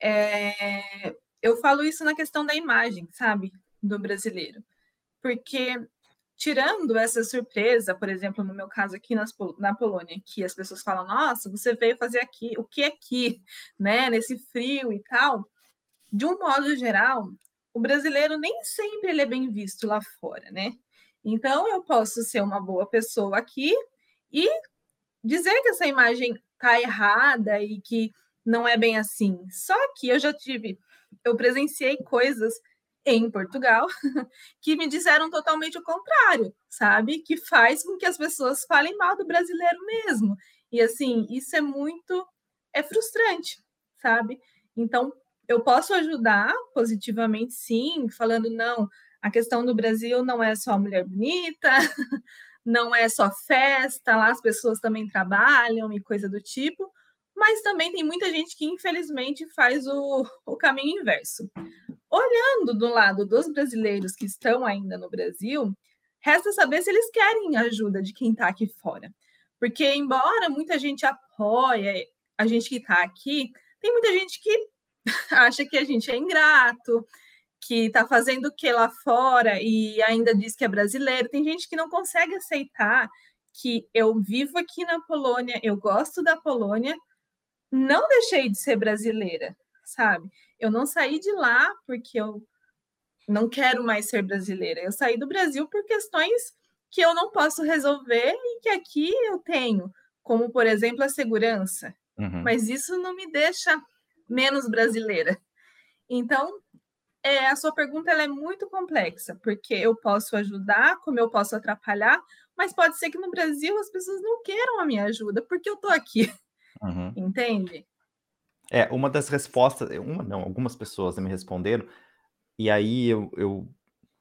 É, eu falo isso na questão da imagem, sabe, do brasileiro, porque tirando essa surpresa, por exemplo, no meu caso aqui nas, na Polônia, que as pessoas falam, nossa, você veio fazer aqui, o que aqui, né, nesse frio e tal, de um modo geral, o brasileiro nem sempre ele é bem visto lá fora, né? Então eu posso ser uma boa pessoa aqui e dizer que essa imagem tá errada e que não é bem assim. Só que eu já tive, eu presenciei coisas em Portugal, que me disseram totalmente o contrário, sabe? Que faz com que as pessoas falem mal do brasileiro mesmo. E assim, isso é muito é frustrante, sabe? Então, eu posso ajudar positivamente, sim, falando não, a questão do Brasil não é só mulher bonita, não é só festa, lá as pessoas também trabalham e coisa do tipo, mas também tem muita gente que infelizmente faz o, o caminho inverso. Olhando do lado dos brasileiros que estão ainda no Brasil, resta saber se eles querem a ajuda de quem está aqui fora. Porque, embora muita gente apoie a gente que está aqui, tem muita gente que acha que a gente é ingrato, que está fazendo o que lá fora e ainda diz que é brasileiro. Tem gente que não consegue aceitar que eu vivo aqui na Polônia, eu gosto da Polônia, não deixei de ser brasileira, sabe? Eu não saí de lá porque eu não quero mais ser brasileira. Eu saí do Brasil por questões que eu não posso resolver e que aqui eu tenho, como por exemplo a segurança. Uhum. Mas isso não me deixa menos brasileira. Então, é, a sua pergunta é muito complexa, porque eu posso ajudar, como eu posso atrapalhar, mas pode ser que no Brasil as pessoas não queiram a minha ajuda, porque eu estou aqui. Uhum. Entende? É, uma das respostas, uma não, algumas pessoas me responderam, e aí eu, eu,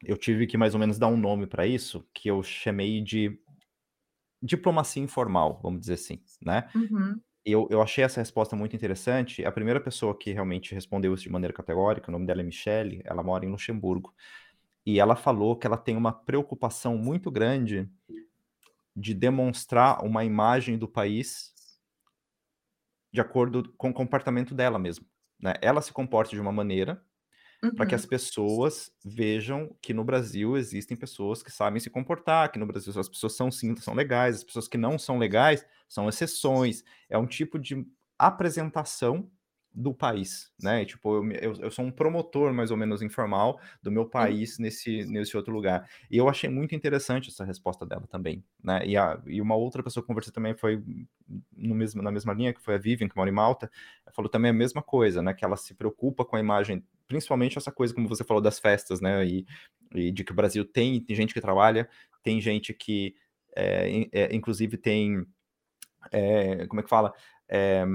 eu tive que mais ou menos dar um nome para isso, que eu chamei de diplomacia informal, vamos dizer assim, né? Uhum. Eu, eu achei essa resposta muito interessante. A primeira pessoa que realmente respondeu isso de maneira categórica, o nome dela é Michelle, ela mora em Luxemburgo. E ela falou que ela tem uma preocupação muito grande de demonstrar uma imagem do país de acordo com o comportamento dela mesmo. Né? Ela se comporta de uma maneira uhum. para que as pessoas vejam que no Brasil existem pessoas que sabem se comportar, que no Brasil as pessoas são sim, são legais, as pessoas que não são legais são exceções. É um tipo de apresentação do país, né? Tipo, eu, eu, eu, sou um promotor mais ou menos informal do meu país nesse, nesse outro lugar. E eu achei muito interessante essa resposta dela também, né? E, a, e uma outra pessoa que conversei também foi no mesmo, na mesma linha, que foi a Vivian, que mora em Malta, falou também a mesma coisa, né? Que ela se preocupa com a imagem, principalmente essa coisa, como você falou, das festas, né? E, e de que o Brasil tem, tem gente que trabalha, tem gente que, é, é, inclusive, tem. É, como é que fala? É,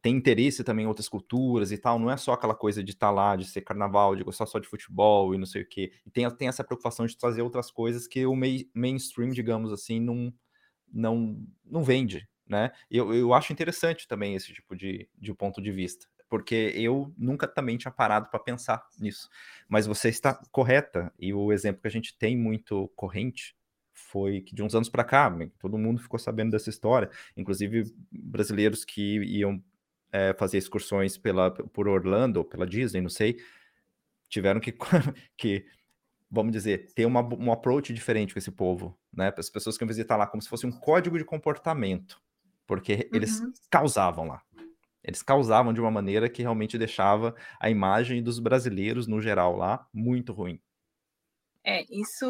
tem interesse também em outras culturas e tal, não é só aquela coisa de estar tá lá, de ser carnaval, de gostar só de futebol e não sei o quê. E tem, tem essa preocupação de trazer outras coisas que o main, mainstream, digamos assim, não, não, não vende, né? Eu, eu acho interessante também esse tipo de, de ponto de vista, porque eu nunca também tinha parado para pensar nisso. Mas você está correta, e o exemplo que a gente tem muito corrente foi que de uns anos para cá, todo mundo ficou sabendo dessa história, inclusive brasileiros que iam é, fazer excursões pela, por Orlando, pela Disney, não sei, tiveram que, que vamos dizer, ter uma, um approach diferente com esse povo, né? As pessoas que iam visitar lá como se fosse um código de comportamento, porque eles uhum. causavam lá. Eles causavam de uma maneira que realmente deixava a imagem dos brasileiros, no geral, lá muito ruim. É, isso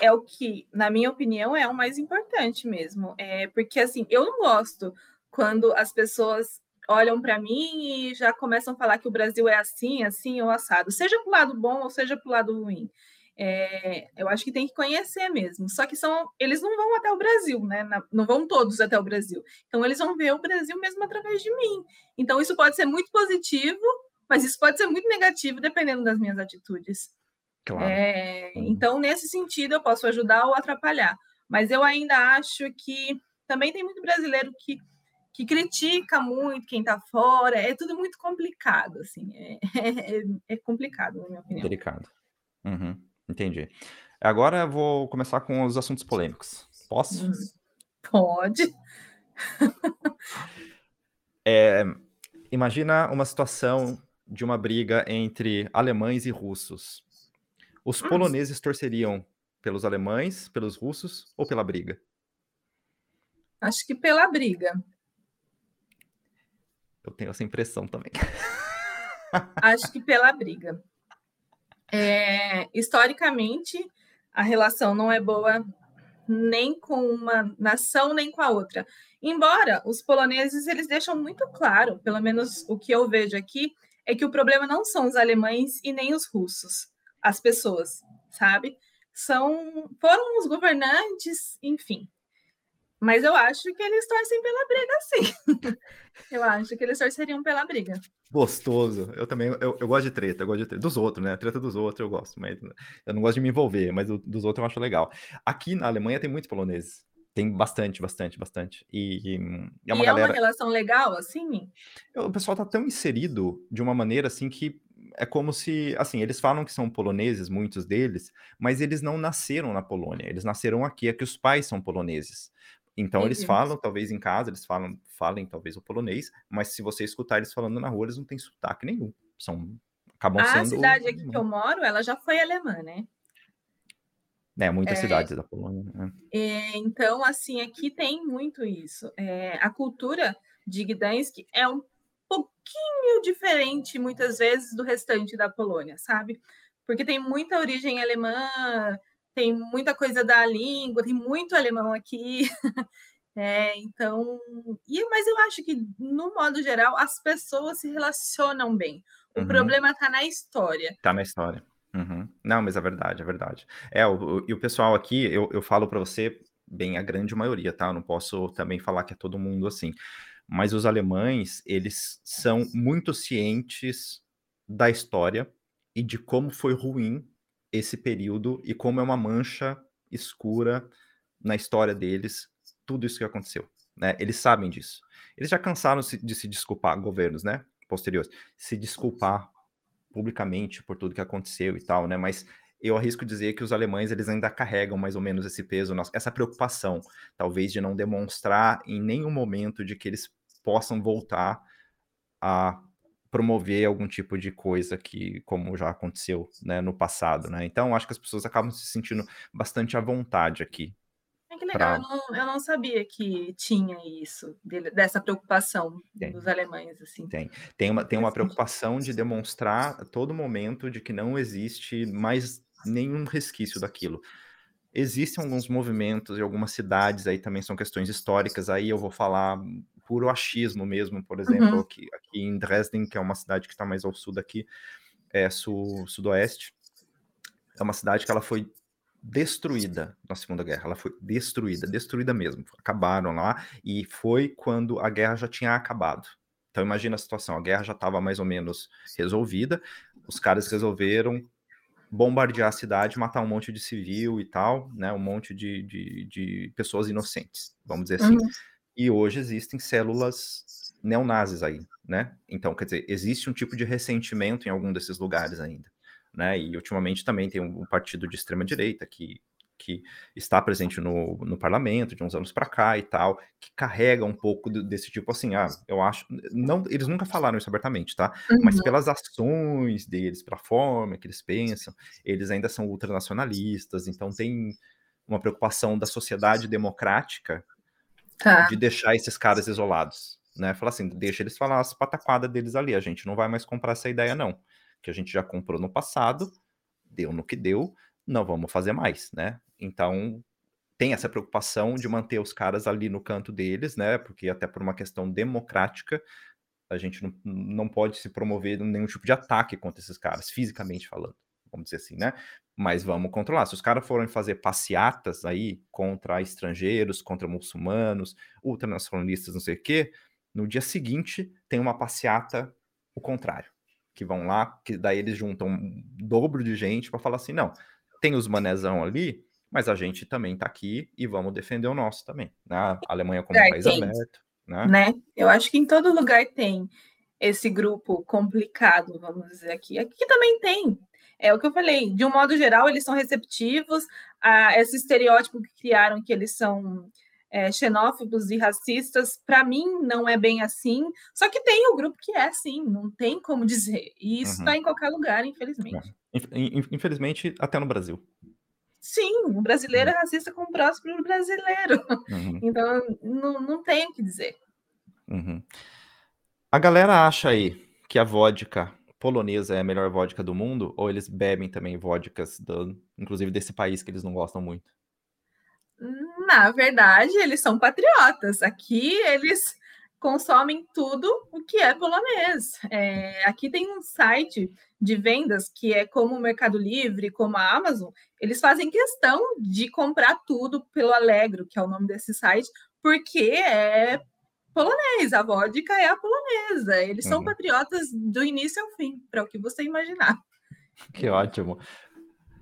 é o que, na minha opinião, é o mais importante mesmo. É, porque, assim, eu não gosto quando as pessoas olham para mim e já começam a falar que o Brasil é assim, assim ou assado, seja para o lado bom ou seja para o lado ruim. É, eu acho que tem que conhecer mesmo. Só que são, eles não vão até o Brasil, né? Não vão todos até o Brasil. Então eles vão ver o Brasil mesmo através de mim. Então isso pode ser muito positivo, mas isso pode ser muito negativo dependendo das minhas atitudes. Claro. É, então, nesse sentido, eu posso ajudar ou atrapalhar. Mas eu ainda acho que também tem muito brasileiro que, que critica muito quem está fora. É tudo muito complicado, assim. É, é, é, complicado, na minha opinião. Delicado. Uhum, entendi. Agora eu vou começar com os assuntos polêmicos. Posso? Hum, pode. é, imagina uma situação de uma briga entre alemães e russos. Os hum. poloneses torceriam pelos alemães, pelos russos ou pela briga? Acho que pela briga. Eu tenho essa impressão também. Acho que pela briga. É, historicamente, a relação não é boa nem com uma nação nem com a outra. Embora os poloneses eles deixam muito claro, pelo menos o que eu vejo aqui, é que o problema não são os alemães e nem os russos as pessoas, sabe? São, foram os governantes, enfim. Mas eu acho que eles torcem pela briga, sim. eu acho que eles torceriam pela briga. Gostoso. Eu também, eu, eu gosto de treta, eu gosto de treta. Dos outros, né? A treta dos outros eu gosto, mas eu não gosto de me envolver, mas dos outros eu acho legal. Aqui na Alemanha tem muitos poloneses. Tem bastante, bastante, bastante. E, e é uma e galera... é uma relação legal, assim? O pessoal tá tão inserido de uma maneira assim que é como se, assim, eles falam que são poloneses, muitos deles, mas eles não nasceram na Polônia, eles nasceram aqui, é que os pais são poloneses. Então eles falam, talvez em casa, eles falam, falem talvez o polonês, mas se você escutar eles falando na rua, eles não têm sotaque nenhum. São acabam a sendo. A cidade aqui que eu moro, ela já foi alemã, né? É, muitas é, cidades da Polônia. Né? É, então, assim, aqui tem muito isso. É, a cultura de Gdansk é um pouquinho diferente, muitas vezes, do restante da Polônia, sabe? Porque tem muita origem alemã, tem muita coisa da língua, tem muito alemão aqui. É, então, e, mas eu acho que, no modo geral, as pessoas se relacionam bem. O uhum. problema está na história. Está na história. Uhum. Não, mas é verdade, é verdade. É, o, e o pessoal aqui, eu, eu falo para você, bem a grande maioria, tá? Eu não posso também falar que é todo mundo assim. Mas os alemães, eles são muito cientes da história e de como foi ruim esse período e como é uma mancha escura na história deles, tudo isso que aconteceu. Né? Eles sabem disso. Eles já cansaram de se desculpar, governos, né? Posteriores, se desculpar publicamente por tudo que aconteceu e tal, né? Mas eu arrisco dizer que os alemães eles ainda carregam mais ou menos esse peso, essa preocupação, talvez de não demonstrar em nenhum momento de que eles possam voltar a promover algum tipo de coisa que, como já aconteceu né, no passado, né? Então, acho que as pessoas acabam se sentindo bastante à vontade aqui. É que legal, pra... eu, não, eu, não, sabia que tinha isso, dessa preocupação tem. dos alemães, assim. Tem, tem uma, tem uma preocupação de demonstrar a todo momento de que não existe mais nenhum resquício daquilo. Existem alguns movimentos e algumas cidades aí também são questões históricas, aí eu vou falar puro achismo mesmo, por exemplo, uhum. aqui, aqui, em Dresden, que é uma cidade que está mais ao sul daqui, é sul, sudoeste, é uma cidade que ela foi destruída na Segunda Guerra, ela foi destruída, destruída mesmo, acabaram lá, e foi quando a guerra já tinha acabado. Então imagina a situação, a guerra já estava mais ou menos resolvida, os caras resolveram bombardear a cidade, matar um monte de civil e tal, né, um monte de, de, de pessoas inocentes, vamos dizer assim. Uhum e hoje existem células neonazis aí, né? Então, quer dizer, existe um tipo de ressentimento em algum desses lugares ainda, né? E ultimamente também tem um partido de extrema direita que, que está presente no, no parlamento de uns anos para cá e tal, que carrega um pouco desse tipo assim, ah, eu acho, não, eles nunca falaram isso abertamente, tá? Uhum. Mas pelas ações deles, pela forma que eles pensam, eles ainda são ultranacionalistas, então tem uma preocupação da sociedade democrática tá. de deixar esses caras isolados, né? Falar assim, deixa eles falar as pataquadas deles ali, a gente não vai mais comprar essa ideia não, que a gente já comprou no passado, deu no que deu, não vamos fazer mais, né? Então tem essa preocupação de manter os caras ali no canto deles, né? Porque até por uma questão democrática, a gente não, não pode se promover nenhum tipo de ataque contra esses caras, fisicamente falando vamos dizer assim, né? Mas vamos controlar. Se os caras forem fazer passeatas aí contra estrangeiros, contra muçulmanos, ultranacionalistas, não sei o quê, no dia seguinte tem uma passeata o contrário. Que vão lá, que daí eles juntam um dobro de gente para falar assim: não, tem os manezão ali, mas a gente também tá aqui e vamos defender o nosso também. Né? A Alemanha como um país tem, aberto. Né? né? Eu acho que em todo lugar tem esse grupo complicado, vamos dizer aqui. Aqui também tem. É o que eu falei, de um modo geral, eles são receptivos a esse estereótipo que criaram que eles são é, xenófobos e racistas. Para mim, não é bem assim. Só que tem o grupo que é assim, não tem como dizer. E isso está uhum. em qualquer lugar, infelizmente. É. Infelizmente, até no Brasil. Sim, o brasileiro é uhum. racista com o próximo brasileiro. Uhum. Então, não, não tem o que dizer. Uhum. A galera acha aí que a vodka polonesa é a melhor vodka do mundo, ou eles bebem também vodkas, do, inclusive desse país que eles não gostam muito? Na verdade, eles são patriotas. Aqui eles consomem tudo o que é polonês. É, aqui tem um site de vendas que é como o Mercado Livre, como a Amazon. Eles fazem questão de comprar tudo pelo Alegro, que é o nome desse site, porque é polonês, a vodka é a polonesa. Eles são uhum. patriotas do início ao fim, para o que você imaginar. Que ótimo.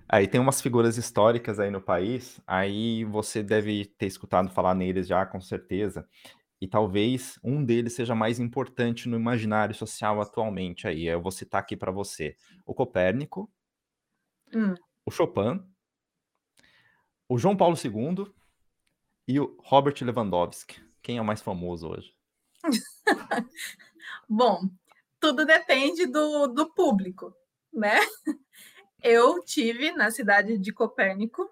Aí tem umas figuras históricas aí no país, aí você deve ter escutado falar neles já, com certeza. E talvez um deles seja mais importante no imaginário social atualmente aí. Eu vou citar aqui para você o Copérnico, hum. o Chopin, o João Paulo II e o Robert Lewandowski. Quem é o mais famoso hoje? Bom, tudo depende do, do público, né? Eu tive na cidade de Copérnico,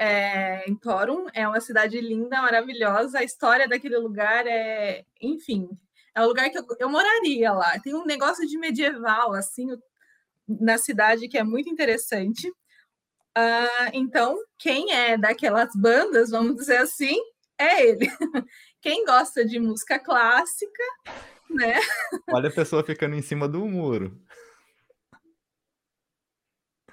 é, em Torum, é uma cidade linda, maravilhosa. A história daquele lugar é, enfim, É o lugar que eu, eu moraria lá. Tem um negócio de medieval, assim, na cidade que é muito interessante. Uh, então, quem é daquelas bandas, vamos dizer assim, é ele. Quem gosta de música clássica, né? Olha a pessoa ficando em cima do muro.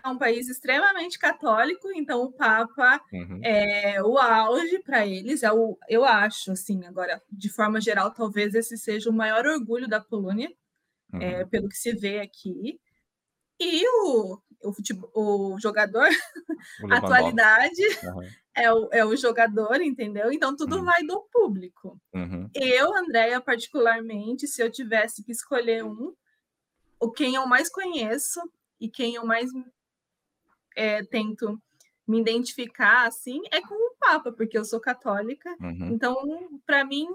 Um país extremamente católico, então o Papa uhum. é o auge para eles, é o, eu acho, assim, agora, de forma geral, talvez esse seja o maior orgulho da Polônia, é, uhum. é, pelo que se vê aqui. E o, o, o jogador, o atualidade, uhum. é, o, é o jogador, entendeu? Então tudo uhum. vai do público. Uhum. Eu, Andréia, particularmente, se eu tivesse que escolher um, o quem eu mais conheço e quem eu mais é, tento me identificar assim é com o Papa, porque eu sou católica. Uhum. Então, para mim,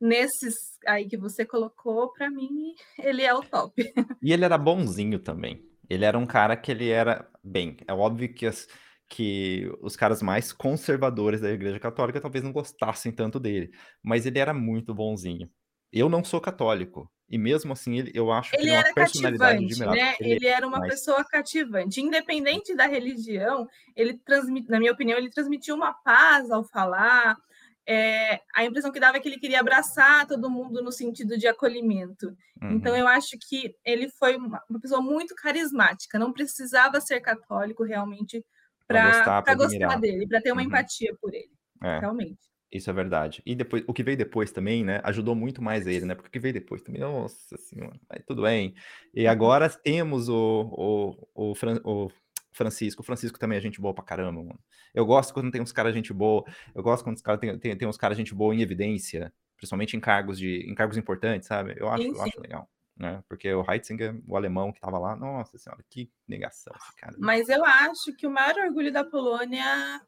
nesses aí que você colocou, para mim, ele é o top. E ele era bonzinho também. Ele era um cara que ele era bem. É óbvio que as, que os caras mais conservadores da Igreja Católica talvez não gostassem tanto dele, mas ele era muito bonzinho. Eu não sou católico, e mesmo assim ele, eu acho ele que ele era cativante, né? Ele, ele era uma mais... pessoa cativante, independente da religião. Ele transmite, na minha opinião, ele transmitiu uma paz ao falar. É, a impressão que dava é que ele queria abraçar todo mundo no sentido de acolhimento. Uhum. Então, eu acho que ele foi uma, uma pessoa muito carismática, não precisava ser católico realmente para gostar, gostar dele, para ter uma uhum. empatia por ele. É. Realmente. Isso é verdade. E depois, o que veio depois também, né, ajudou muito mais ele, né? Porque o que veio depois também, nossa senhora, aí tudo bem. E uhum. agora temos o, o, o, Fran, o Francisco. O Francisco também é gente boa pra caramba, mano. Eu gosto quando tem uns caras gente boa. Eu gosto quando os caras tem, tem, tem uns caras gente boa em evidência, principalmente em cargos de em cargos importantes, sabe? Eu acho, sim, eu acho legal. Né? Porque o Heitzinger, o alemão que tava lá, nossa senhora, que negação esse cara. Mas eu acho que o maior orgulho da Polônia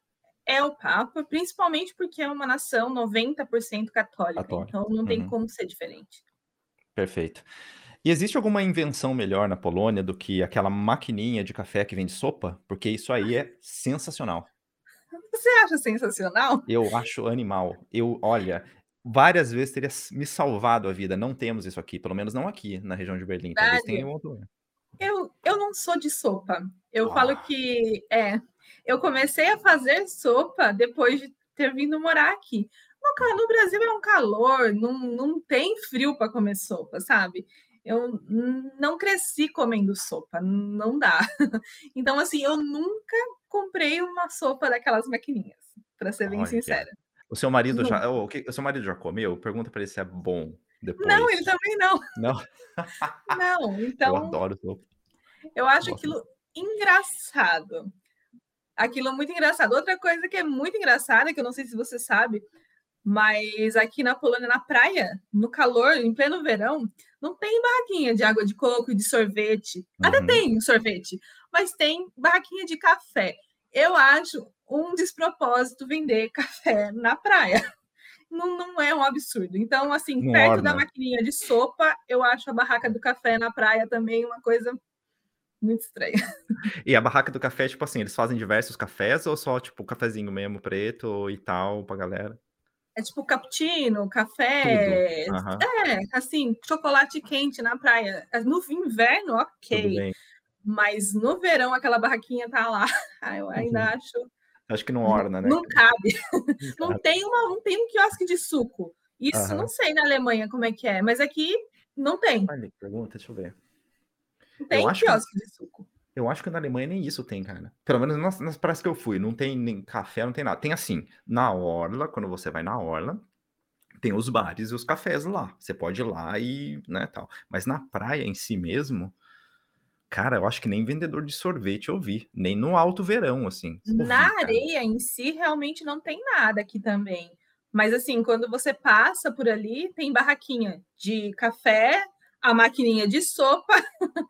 é o Papa, principalmente porque é uma nação 90% católica, católica, então não tem uhum. como ser diferente. Perfeito. E existe alguma invenção melhor na Polônia do que aquela maquininha de café que vende sopa? Porque isso aí é sensacional. Você acha sensacional? Eu acho animal. Eu, olha, várias vezes teria me salvado a vida. Não temos isso aqui, pelo menos não aqui na região de Berlim. Talvez tenha outro. Eu, eu não sou de sopa. Eu ah. falo que é. Eu comecei a fazer sopa depois de ter vindo morar aqui. No, no Brasil é um calor, não, não tem frio para comer sopa, sabe? Eu não cresci comendo sopa, não dá. Então, assim, eu nunca comprei uma sopa daquelas maquininhas, para ser bem Olha. sincera. O seu marido já, o, o seu marido já comeu? Pergunta para ele se é bom depois. Não, ele também não. Não. não, então. Eu adoro sopa. Eu acho aquilo engraçado. Aquilo muito engraçado. Outra coisa que é muito engraçada, que eu não sei se você sabe, mas aqui na Polônia, na praia, no calor, em pleno verão, não tem barraquinha de água de coco e de sorvete. Uhum. Até tem sorvete, mas tem barraquinha de café. Eu acho um despropósito vender café na praia. Não, não é um absurdo. Então, assim, não perto orna. da maquininha de sopa, eu acho a barraca do café na praia também uma coisa muito estranha. E a barraca do café, tipo assim, eles fazem diversos cafés ou só, tipo, cafezinho mesmo, preto e tal, pra galera? É tipo cappuccino, café, uhum. é, assim, chocolate quente na praia. No inverno, ok. Mas no verão, aquela barraquinha tá lá. Eu ainda uhum. acho. Acho que não orna, né? Não cabe. Não, não tem, uma, não tem um quiosque de suco. Isso uhum. não sei na Alemanha como é que é, mas aqui não tem. Olha, pergunta, deixa eu ver. Tem eu quiosque que... de suco. Eu acho que na Alemanha nem isso tem, cara. Pelo menos nas, nas praias que eu fui, não tem nem café, não tem nada. Tem assim, na orla, quando você vai na orla, tem os bares e os cafés lá. Você pode ir lá e, né, tal. Mas na praia em si mesmo, cara, eu acho que nem vendedor de sorvete eu vi, nem no alto verão, assim. Na vi, areia em si, realmente não tem nada aqui também. Mas assim, quando você passa por ali, tem barraquinha de café, a maquininha de sopa,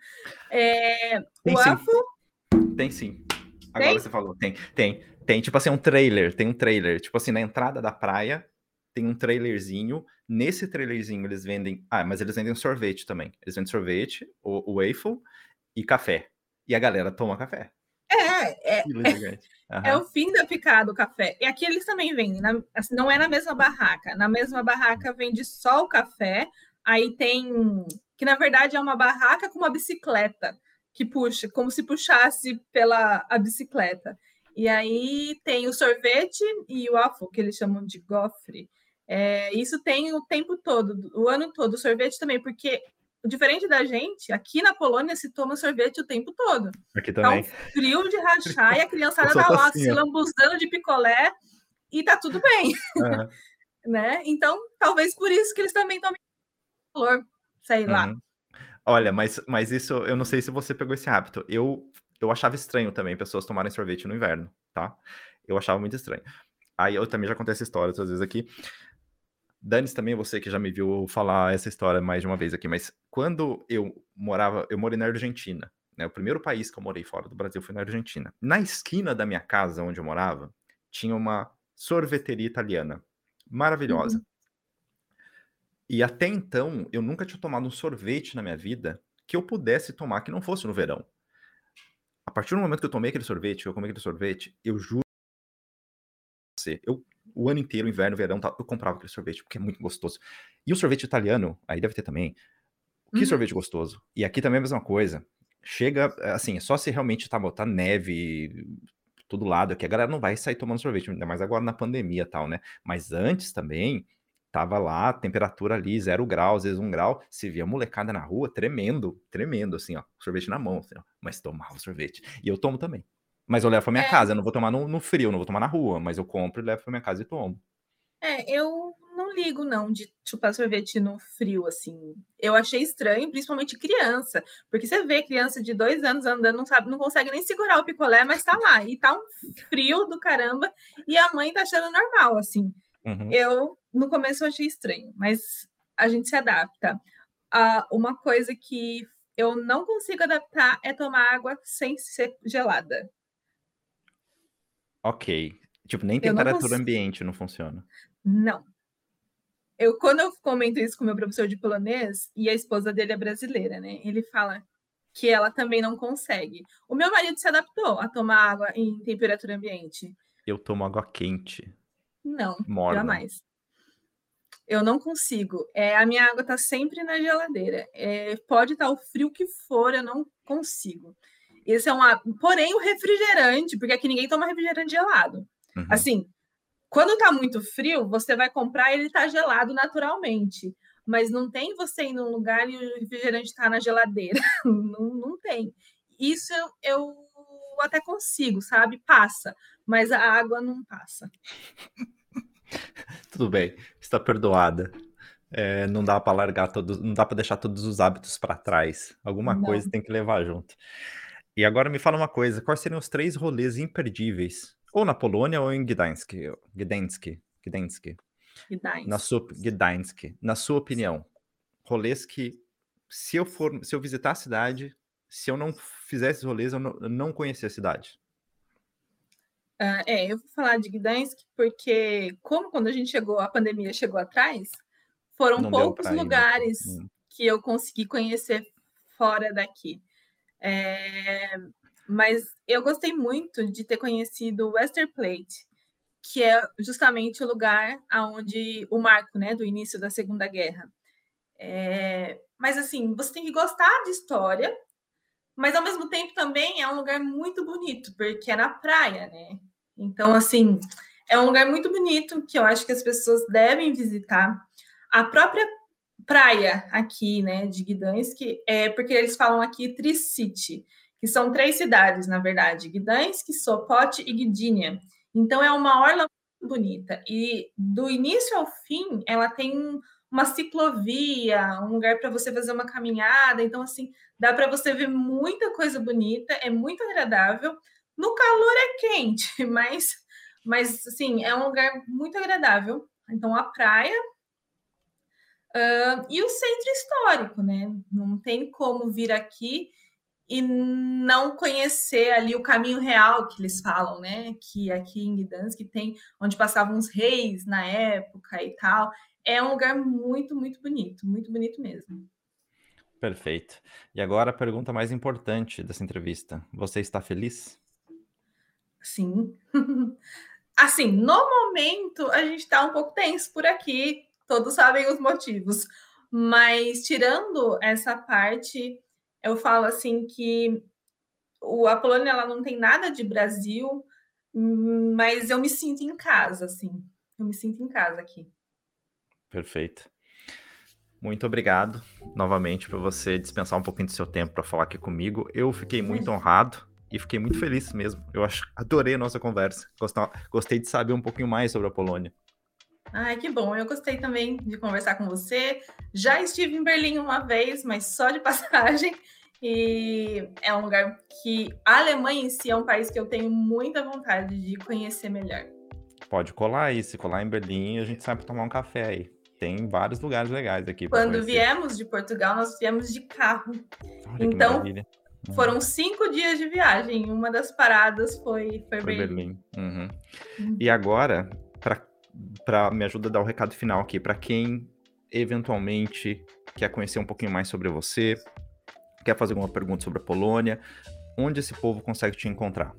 é, tem o sim. Tem sim. Agora tem? você falou, tem, tem. Tem, tipo assim, um trailer, tem um trailer. Tipo assim, na entrada da praia, tem um trailerzinho. Nesse trailerzinho eles vendem... Ah, mas eles vendem sorvete também. Eles vendem sorvete, o, o waffle e café. E a galera toma café. É, é, é, é, o fim da picada o café. E aqui eles também vendem, na, assim, não é na mesma barraca. Na mesma barraca vende só o café, Aí tem que na verdade é uma barraca com uma bicicleta que puxa, como se puxasse pela a bicicleta. E aí tem o sorvete e o waffle, que eles chamam de gofre. É, isso tem o tempo todo, o ano todo. O sorvete também, porque diferente da gente, aqui na Polônia se toma sorvete o tempo todo. Aqui também. Tá um frio de rachar e a criançada tá lá assim, se lambuzando de picolé e tá tudo bem. Uhum. né? Então, talvez por isso que eles também tomem calor, sei lá. Uhum. Olha, mas, mas isso, eu não sei se você pegou esse hábito. Eu, eu achava estranho também pessoas tomarem sorvete no inverno, tá? Eu achava muito estranho. Aí eu também já contei essa história outras vezes aqui. Danis também, você que já me viu falar essa história mais de uma vez aqui, mas quando eu morava, eu morei na Argentina, né? O primeiro país que eu morei fora do Brasil foi na Argentina. Na esquina da minha casa, onde eu morava, tinha uma sorveteria italiana maravilhosa. Uhum. E até então, eu nunca tinha tomado um sorvete na minha vida que eu pudesse tomar que não fosse no verão. A partir do momento que eu tomei aquele sorvete, eu comi aquele sorvete, eu juro eu o ano inteiro, inverno, verão, eu comprava aquele sorvete, porque é muito gostoso. E o sorvete italiano, aí deve ter também. Que uhum. sorvete gostoso. E aqui também é a mesma coisa. Chega, assim, é só se realmente tá, tá neve, todo lado, que a galera não vai sair tomando sorvete, ainda mais agora na pandemia tal, né? Mas antes também, tava lá, temperatura ali, zero grau, às vezes um grau, se via molecada na rua, tremendo, tremendo, assim, ó, sorvete na mão, assim, ó, mas tomava sorvete. E eu tomo também. Mas eu levo pra minha é. casa, eu não vou tomar no, no, frio, não vou tomar na rua, mas eu compro e levo pra minha casa e tomo. É, eu não ligo, não, de chupar sorvete no frio, assim. Eu achei estranho, principalmente criança, porque você vê criança de dois anos andando, não sabe, não consegue nem segurar o picolé, mas tá lá, e tá um frio do caramba, e a mãe tá achando normal, assim. Uhum. Eu, no começo, eu achei estranho, mas a gente se adapta. Ah, uma coisa que eu não consigo adaptar é tomar água sem ser gelada. Ok. Tipo, nem temperatura ambiente não funciona. Não. Eu, quando eu comento isso com meu professor de polonês, e a esposa dele é brasileira, né? Ele fala que ela também não consegue. O meu marido se adaptou a tomar água em temperatura ambiente. Eu tomo água quente. Não, Morna. jamais. Eu não consigo. É, a minha água está sempre na geladeira. É, pode estar tá o frio que for, eu não consigo. Esse é uma. Porém, o refrigerante, porque aqui ninguém toma refrigerante gelado. Uhum. Assim, quando tá muito frio, você vai comprar e ele tá gelado naturalmente. Mas não tem você ir num lugar e o refrigerante tá na geladeira. não, não tem. Isso eu, eu até consigo, sabe? Passa. Mas a água não passa. Tudo bem, está perdoada. É, não dá para largar todos, não dá para deixar todos os hábitos para trás. Alguma não. coisa tem que levar junto. E agora me fala uma coisa, quais seriam os três rolês imperdíveis? Ou na Polônia ou em Gdańsk? Gdańsk. Gdańsk. Gdańsk. Na sua, Gdańsk. Na sua opinião, rolês que, se eu for, se eu visitar a cidade, se eu não fizesse rolês, eu não, eu não conhecia a cidade. Uh, é, eu vou falar de Gdańsk porque, como quando a gente chegou, a pandemia chegou atrás, foram não poucos lugares hum. que eu consegui conhecer fora daqui. É, mas eu gostei muito de ter conhecido o Westerplatte, que é justamente o lugar aonde o marco, né, do início da Segunda Guerra. É, mas assim, você tem que gostar de história, mas ao mesmo tempo também é um lugar muito bonito, porque é na praia, né? Então, assim, é um lugar muito bonito que eu acho que as pessoas devem visitar. A própria praia aqui, né, de Gdansk, é porque eles falam aqui Tricity, que são três cidades, na verdade, Gdansk, Sopot e Gdynia. Então é uma orla muito bonita e do início ao fim ela tem uma ciclovia, um lugar para você fazer uma caminhada, então assim, dá para você ver muita coisa bonita, é muito agradável. No calor é quente, mas mas assim, é um lugar muito agradável. Então a praia Uh, e o centro histórico, né? Não tem como vir aqui e não conhecer ali o caminho real que eles falam, né? Que aqui em Gdansk tem onde passavam os reis na época e tal. É um lugar muito, muito bonito, muito bonito mesmo. Perfeito. E agora a pergunta mais importante dessa entrevista: você está feliz? Sim. assim, no momento a gente está um pouco tenso por aqui, todos sabem os motivos. Mas tirando essa parte, eu falo assim que o, a Polônia ela não tem nada de Brasil, mas eu me sinto em casa, assim. Eu me sinto em casa aqui. Perfeito. Muito obrigado novamente por você dispensar um pouquinho do seu tempo para falar aqui comigo. Eu fiquei muito honrado e fiquei muito feliz mesmo. Eu acho, adorei a nossa conversa. Gostei de saber um pouquinho mais sobre a Polônia. Ai, que bom. Eu gostei também de conversar com você. Já estive em Berlim uma vez, mas só de passagem. E é um lugar que a Alemanha em si é um país que eu tenho muita vontade de conhecer melhor. Pode colar aí, se colar em Berlim, a gente sai para tomar um café aí. Tem vários lugares legais aqui. Quando viemos de Portugal, nós viemos de carro. Olha então, foram cinco dias de viagem. Uma das paradas foi, foi, foi Berlim. Berlim. Uhum. Uhum. E agora, para me ajuda a dar o recado final aqui, para quem eventualmente quer conhecer um pouquinho mais sobre você, quer fazer alguma pergunta sobre a Polônia, onde esse povo consegue te encontrar?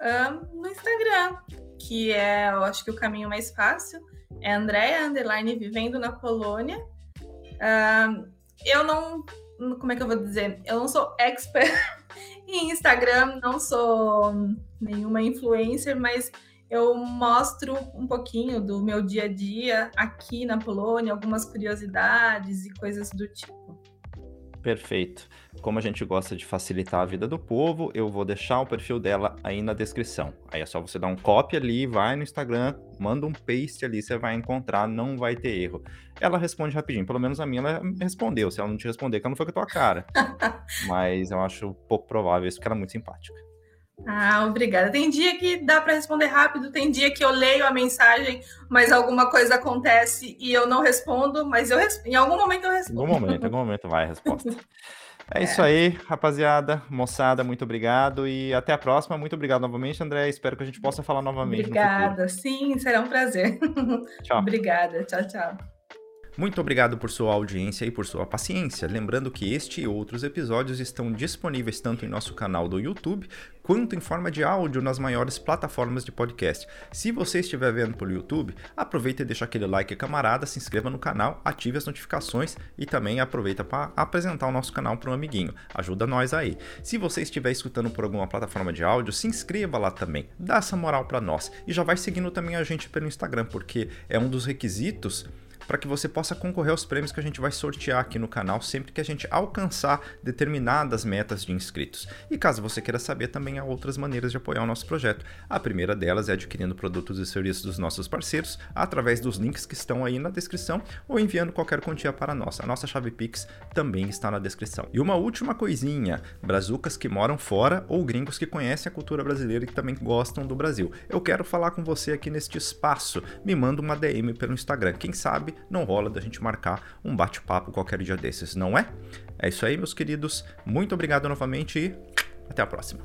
Um, no Instagram, que é, eu acho que o caminho mais fácil, é Andréa Underline Vivendo na Polônia. Um, eu não, como é que eu vou dizer? Eu não sou expert em Instagram, não sou nenhuma influencer, mas eu mostro um pouquinho do meu dia a dia aqui na Polônia, algumas curiosidades e coisas do tipo. Perfeito. Como a gente gosta de facilitar a vida do povo, eu vou deixar o perfil dela aí na descrição. Aí é só você dar um copy ali, vai no Instagram, manda um paste ali, você vai encontrar, não vai ter erro. Ela responde rapidinho, pelo menos a minha ela respondeu. Se ela não te responder, que ela não foi com a tua cara. Mas eu acho pouco provável isso, porque ela é muito simpática. Ah, obrigada. Tem dia que dá para responder rápido, tem dia que eu leio a mensagem, mas alguma coisa acontece e eu não respondo, mas eu em algum momento eu respondo. Em algum momento, em algum momento vai a resposta. É, é isso aí, rapaziada, moçada, muito obrigado e até a próxima. Muito obrigado novamente, André. Espero que a gente possa falar novamente. Obrigada, sim, será um prazer. Tchau. Obrigada, tchau, tchau. Muito obrigado por sua audiência e por sua paciência. Lembrando que este e outros episódios estão disponíveis tanto em nosso canal do YouTube quanto em forma de áudio nas maiores plataformas de podcast. Se você estiver vendo pelo YouTube, aproveita e deixa aquele like camarada, se inscreva no canal, ative as notificações e também aproveita para apresentar o nosso canal para um amiguinho. Ajuda nós aí. Se você estiver escutando por alguma plataforma de áudio, se inscreva lá também. Dá essa moral para nós e já vai seguindo também a gente pelo Instagram, porque é um dos requisitos para que você possa concorrer aos prêmios que a gente vai sortear aqui no canal sempre que a gente alcançar determinadas metas de inscritos. E caso você queira saber, também há outras maneiras de apoiar o nosso projeto. A primeira delas é adquirindo produtos e serviços dos nossos parceiros através dos links que estão aí na descrição ou enviando qualquer quantia para nós. A nossa chave Pix também está na descrição. E uma última coisinha: brazucas que moram fora ou gringos que conhecem a cultura brasileira e que também gostam do Brasil. Eu quero falar com você aqui neste espaço. Me manda uma DM pelo Instagram. Quem não rola da gente marcar um bate-papo qualquer dia desses, não é? É isso aí, meus queridos. Muito obrigado novamente e até a próxima.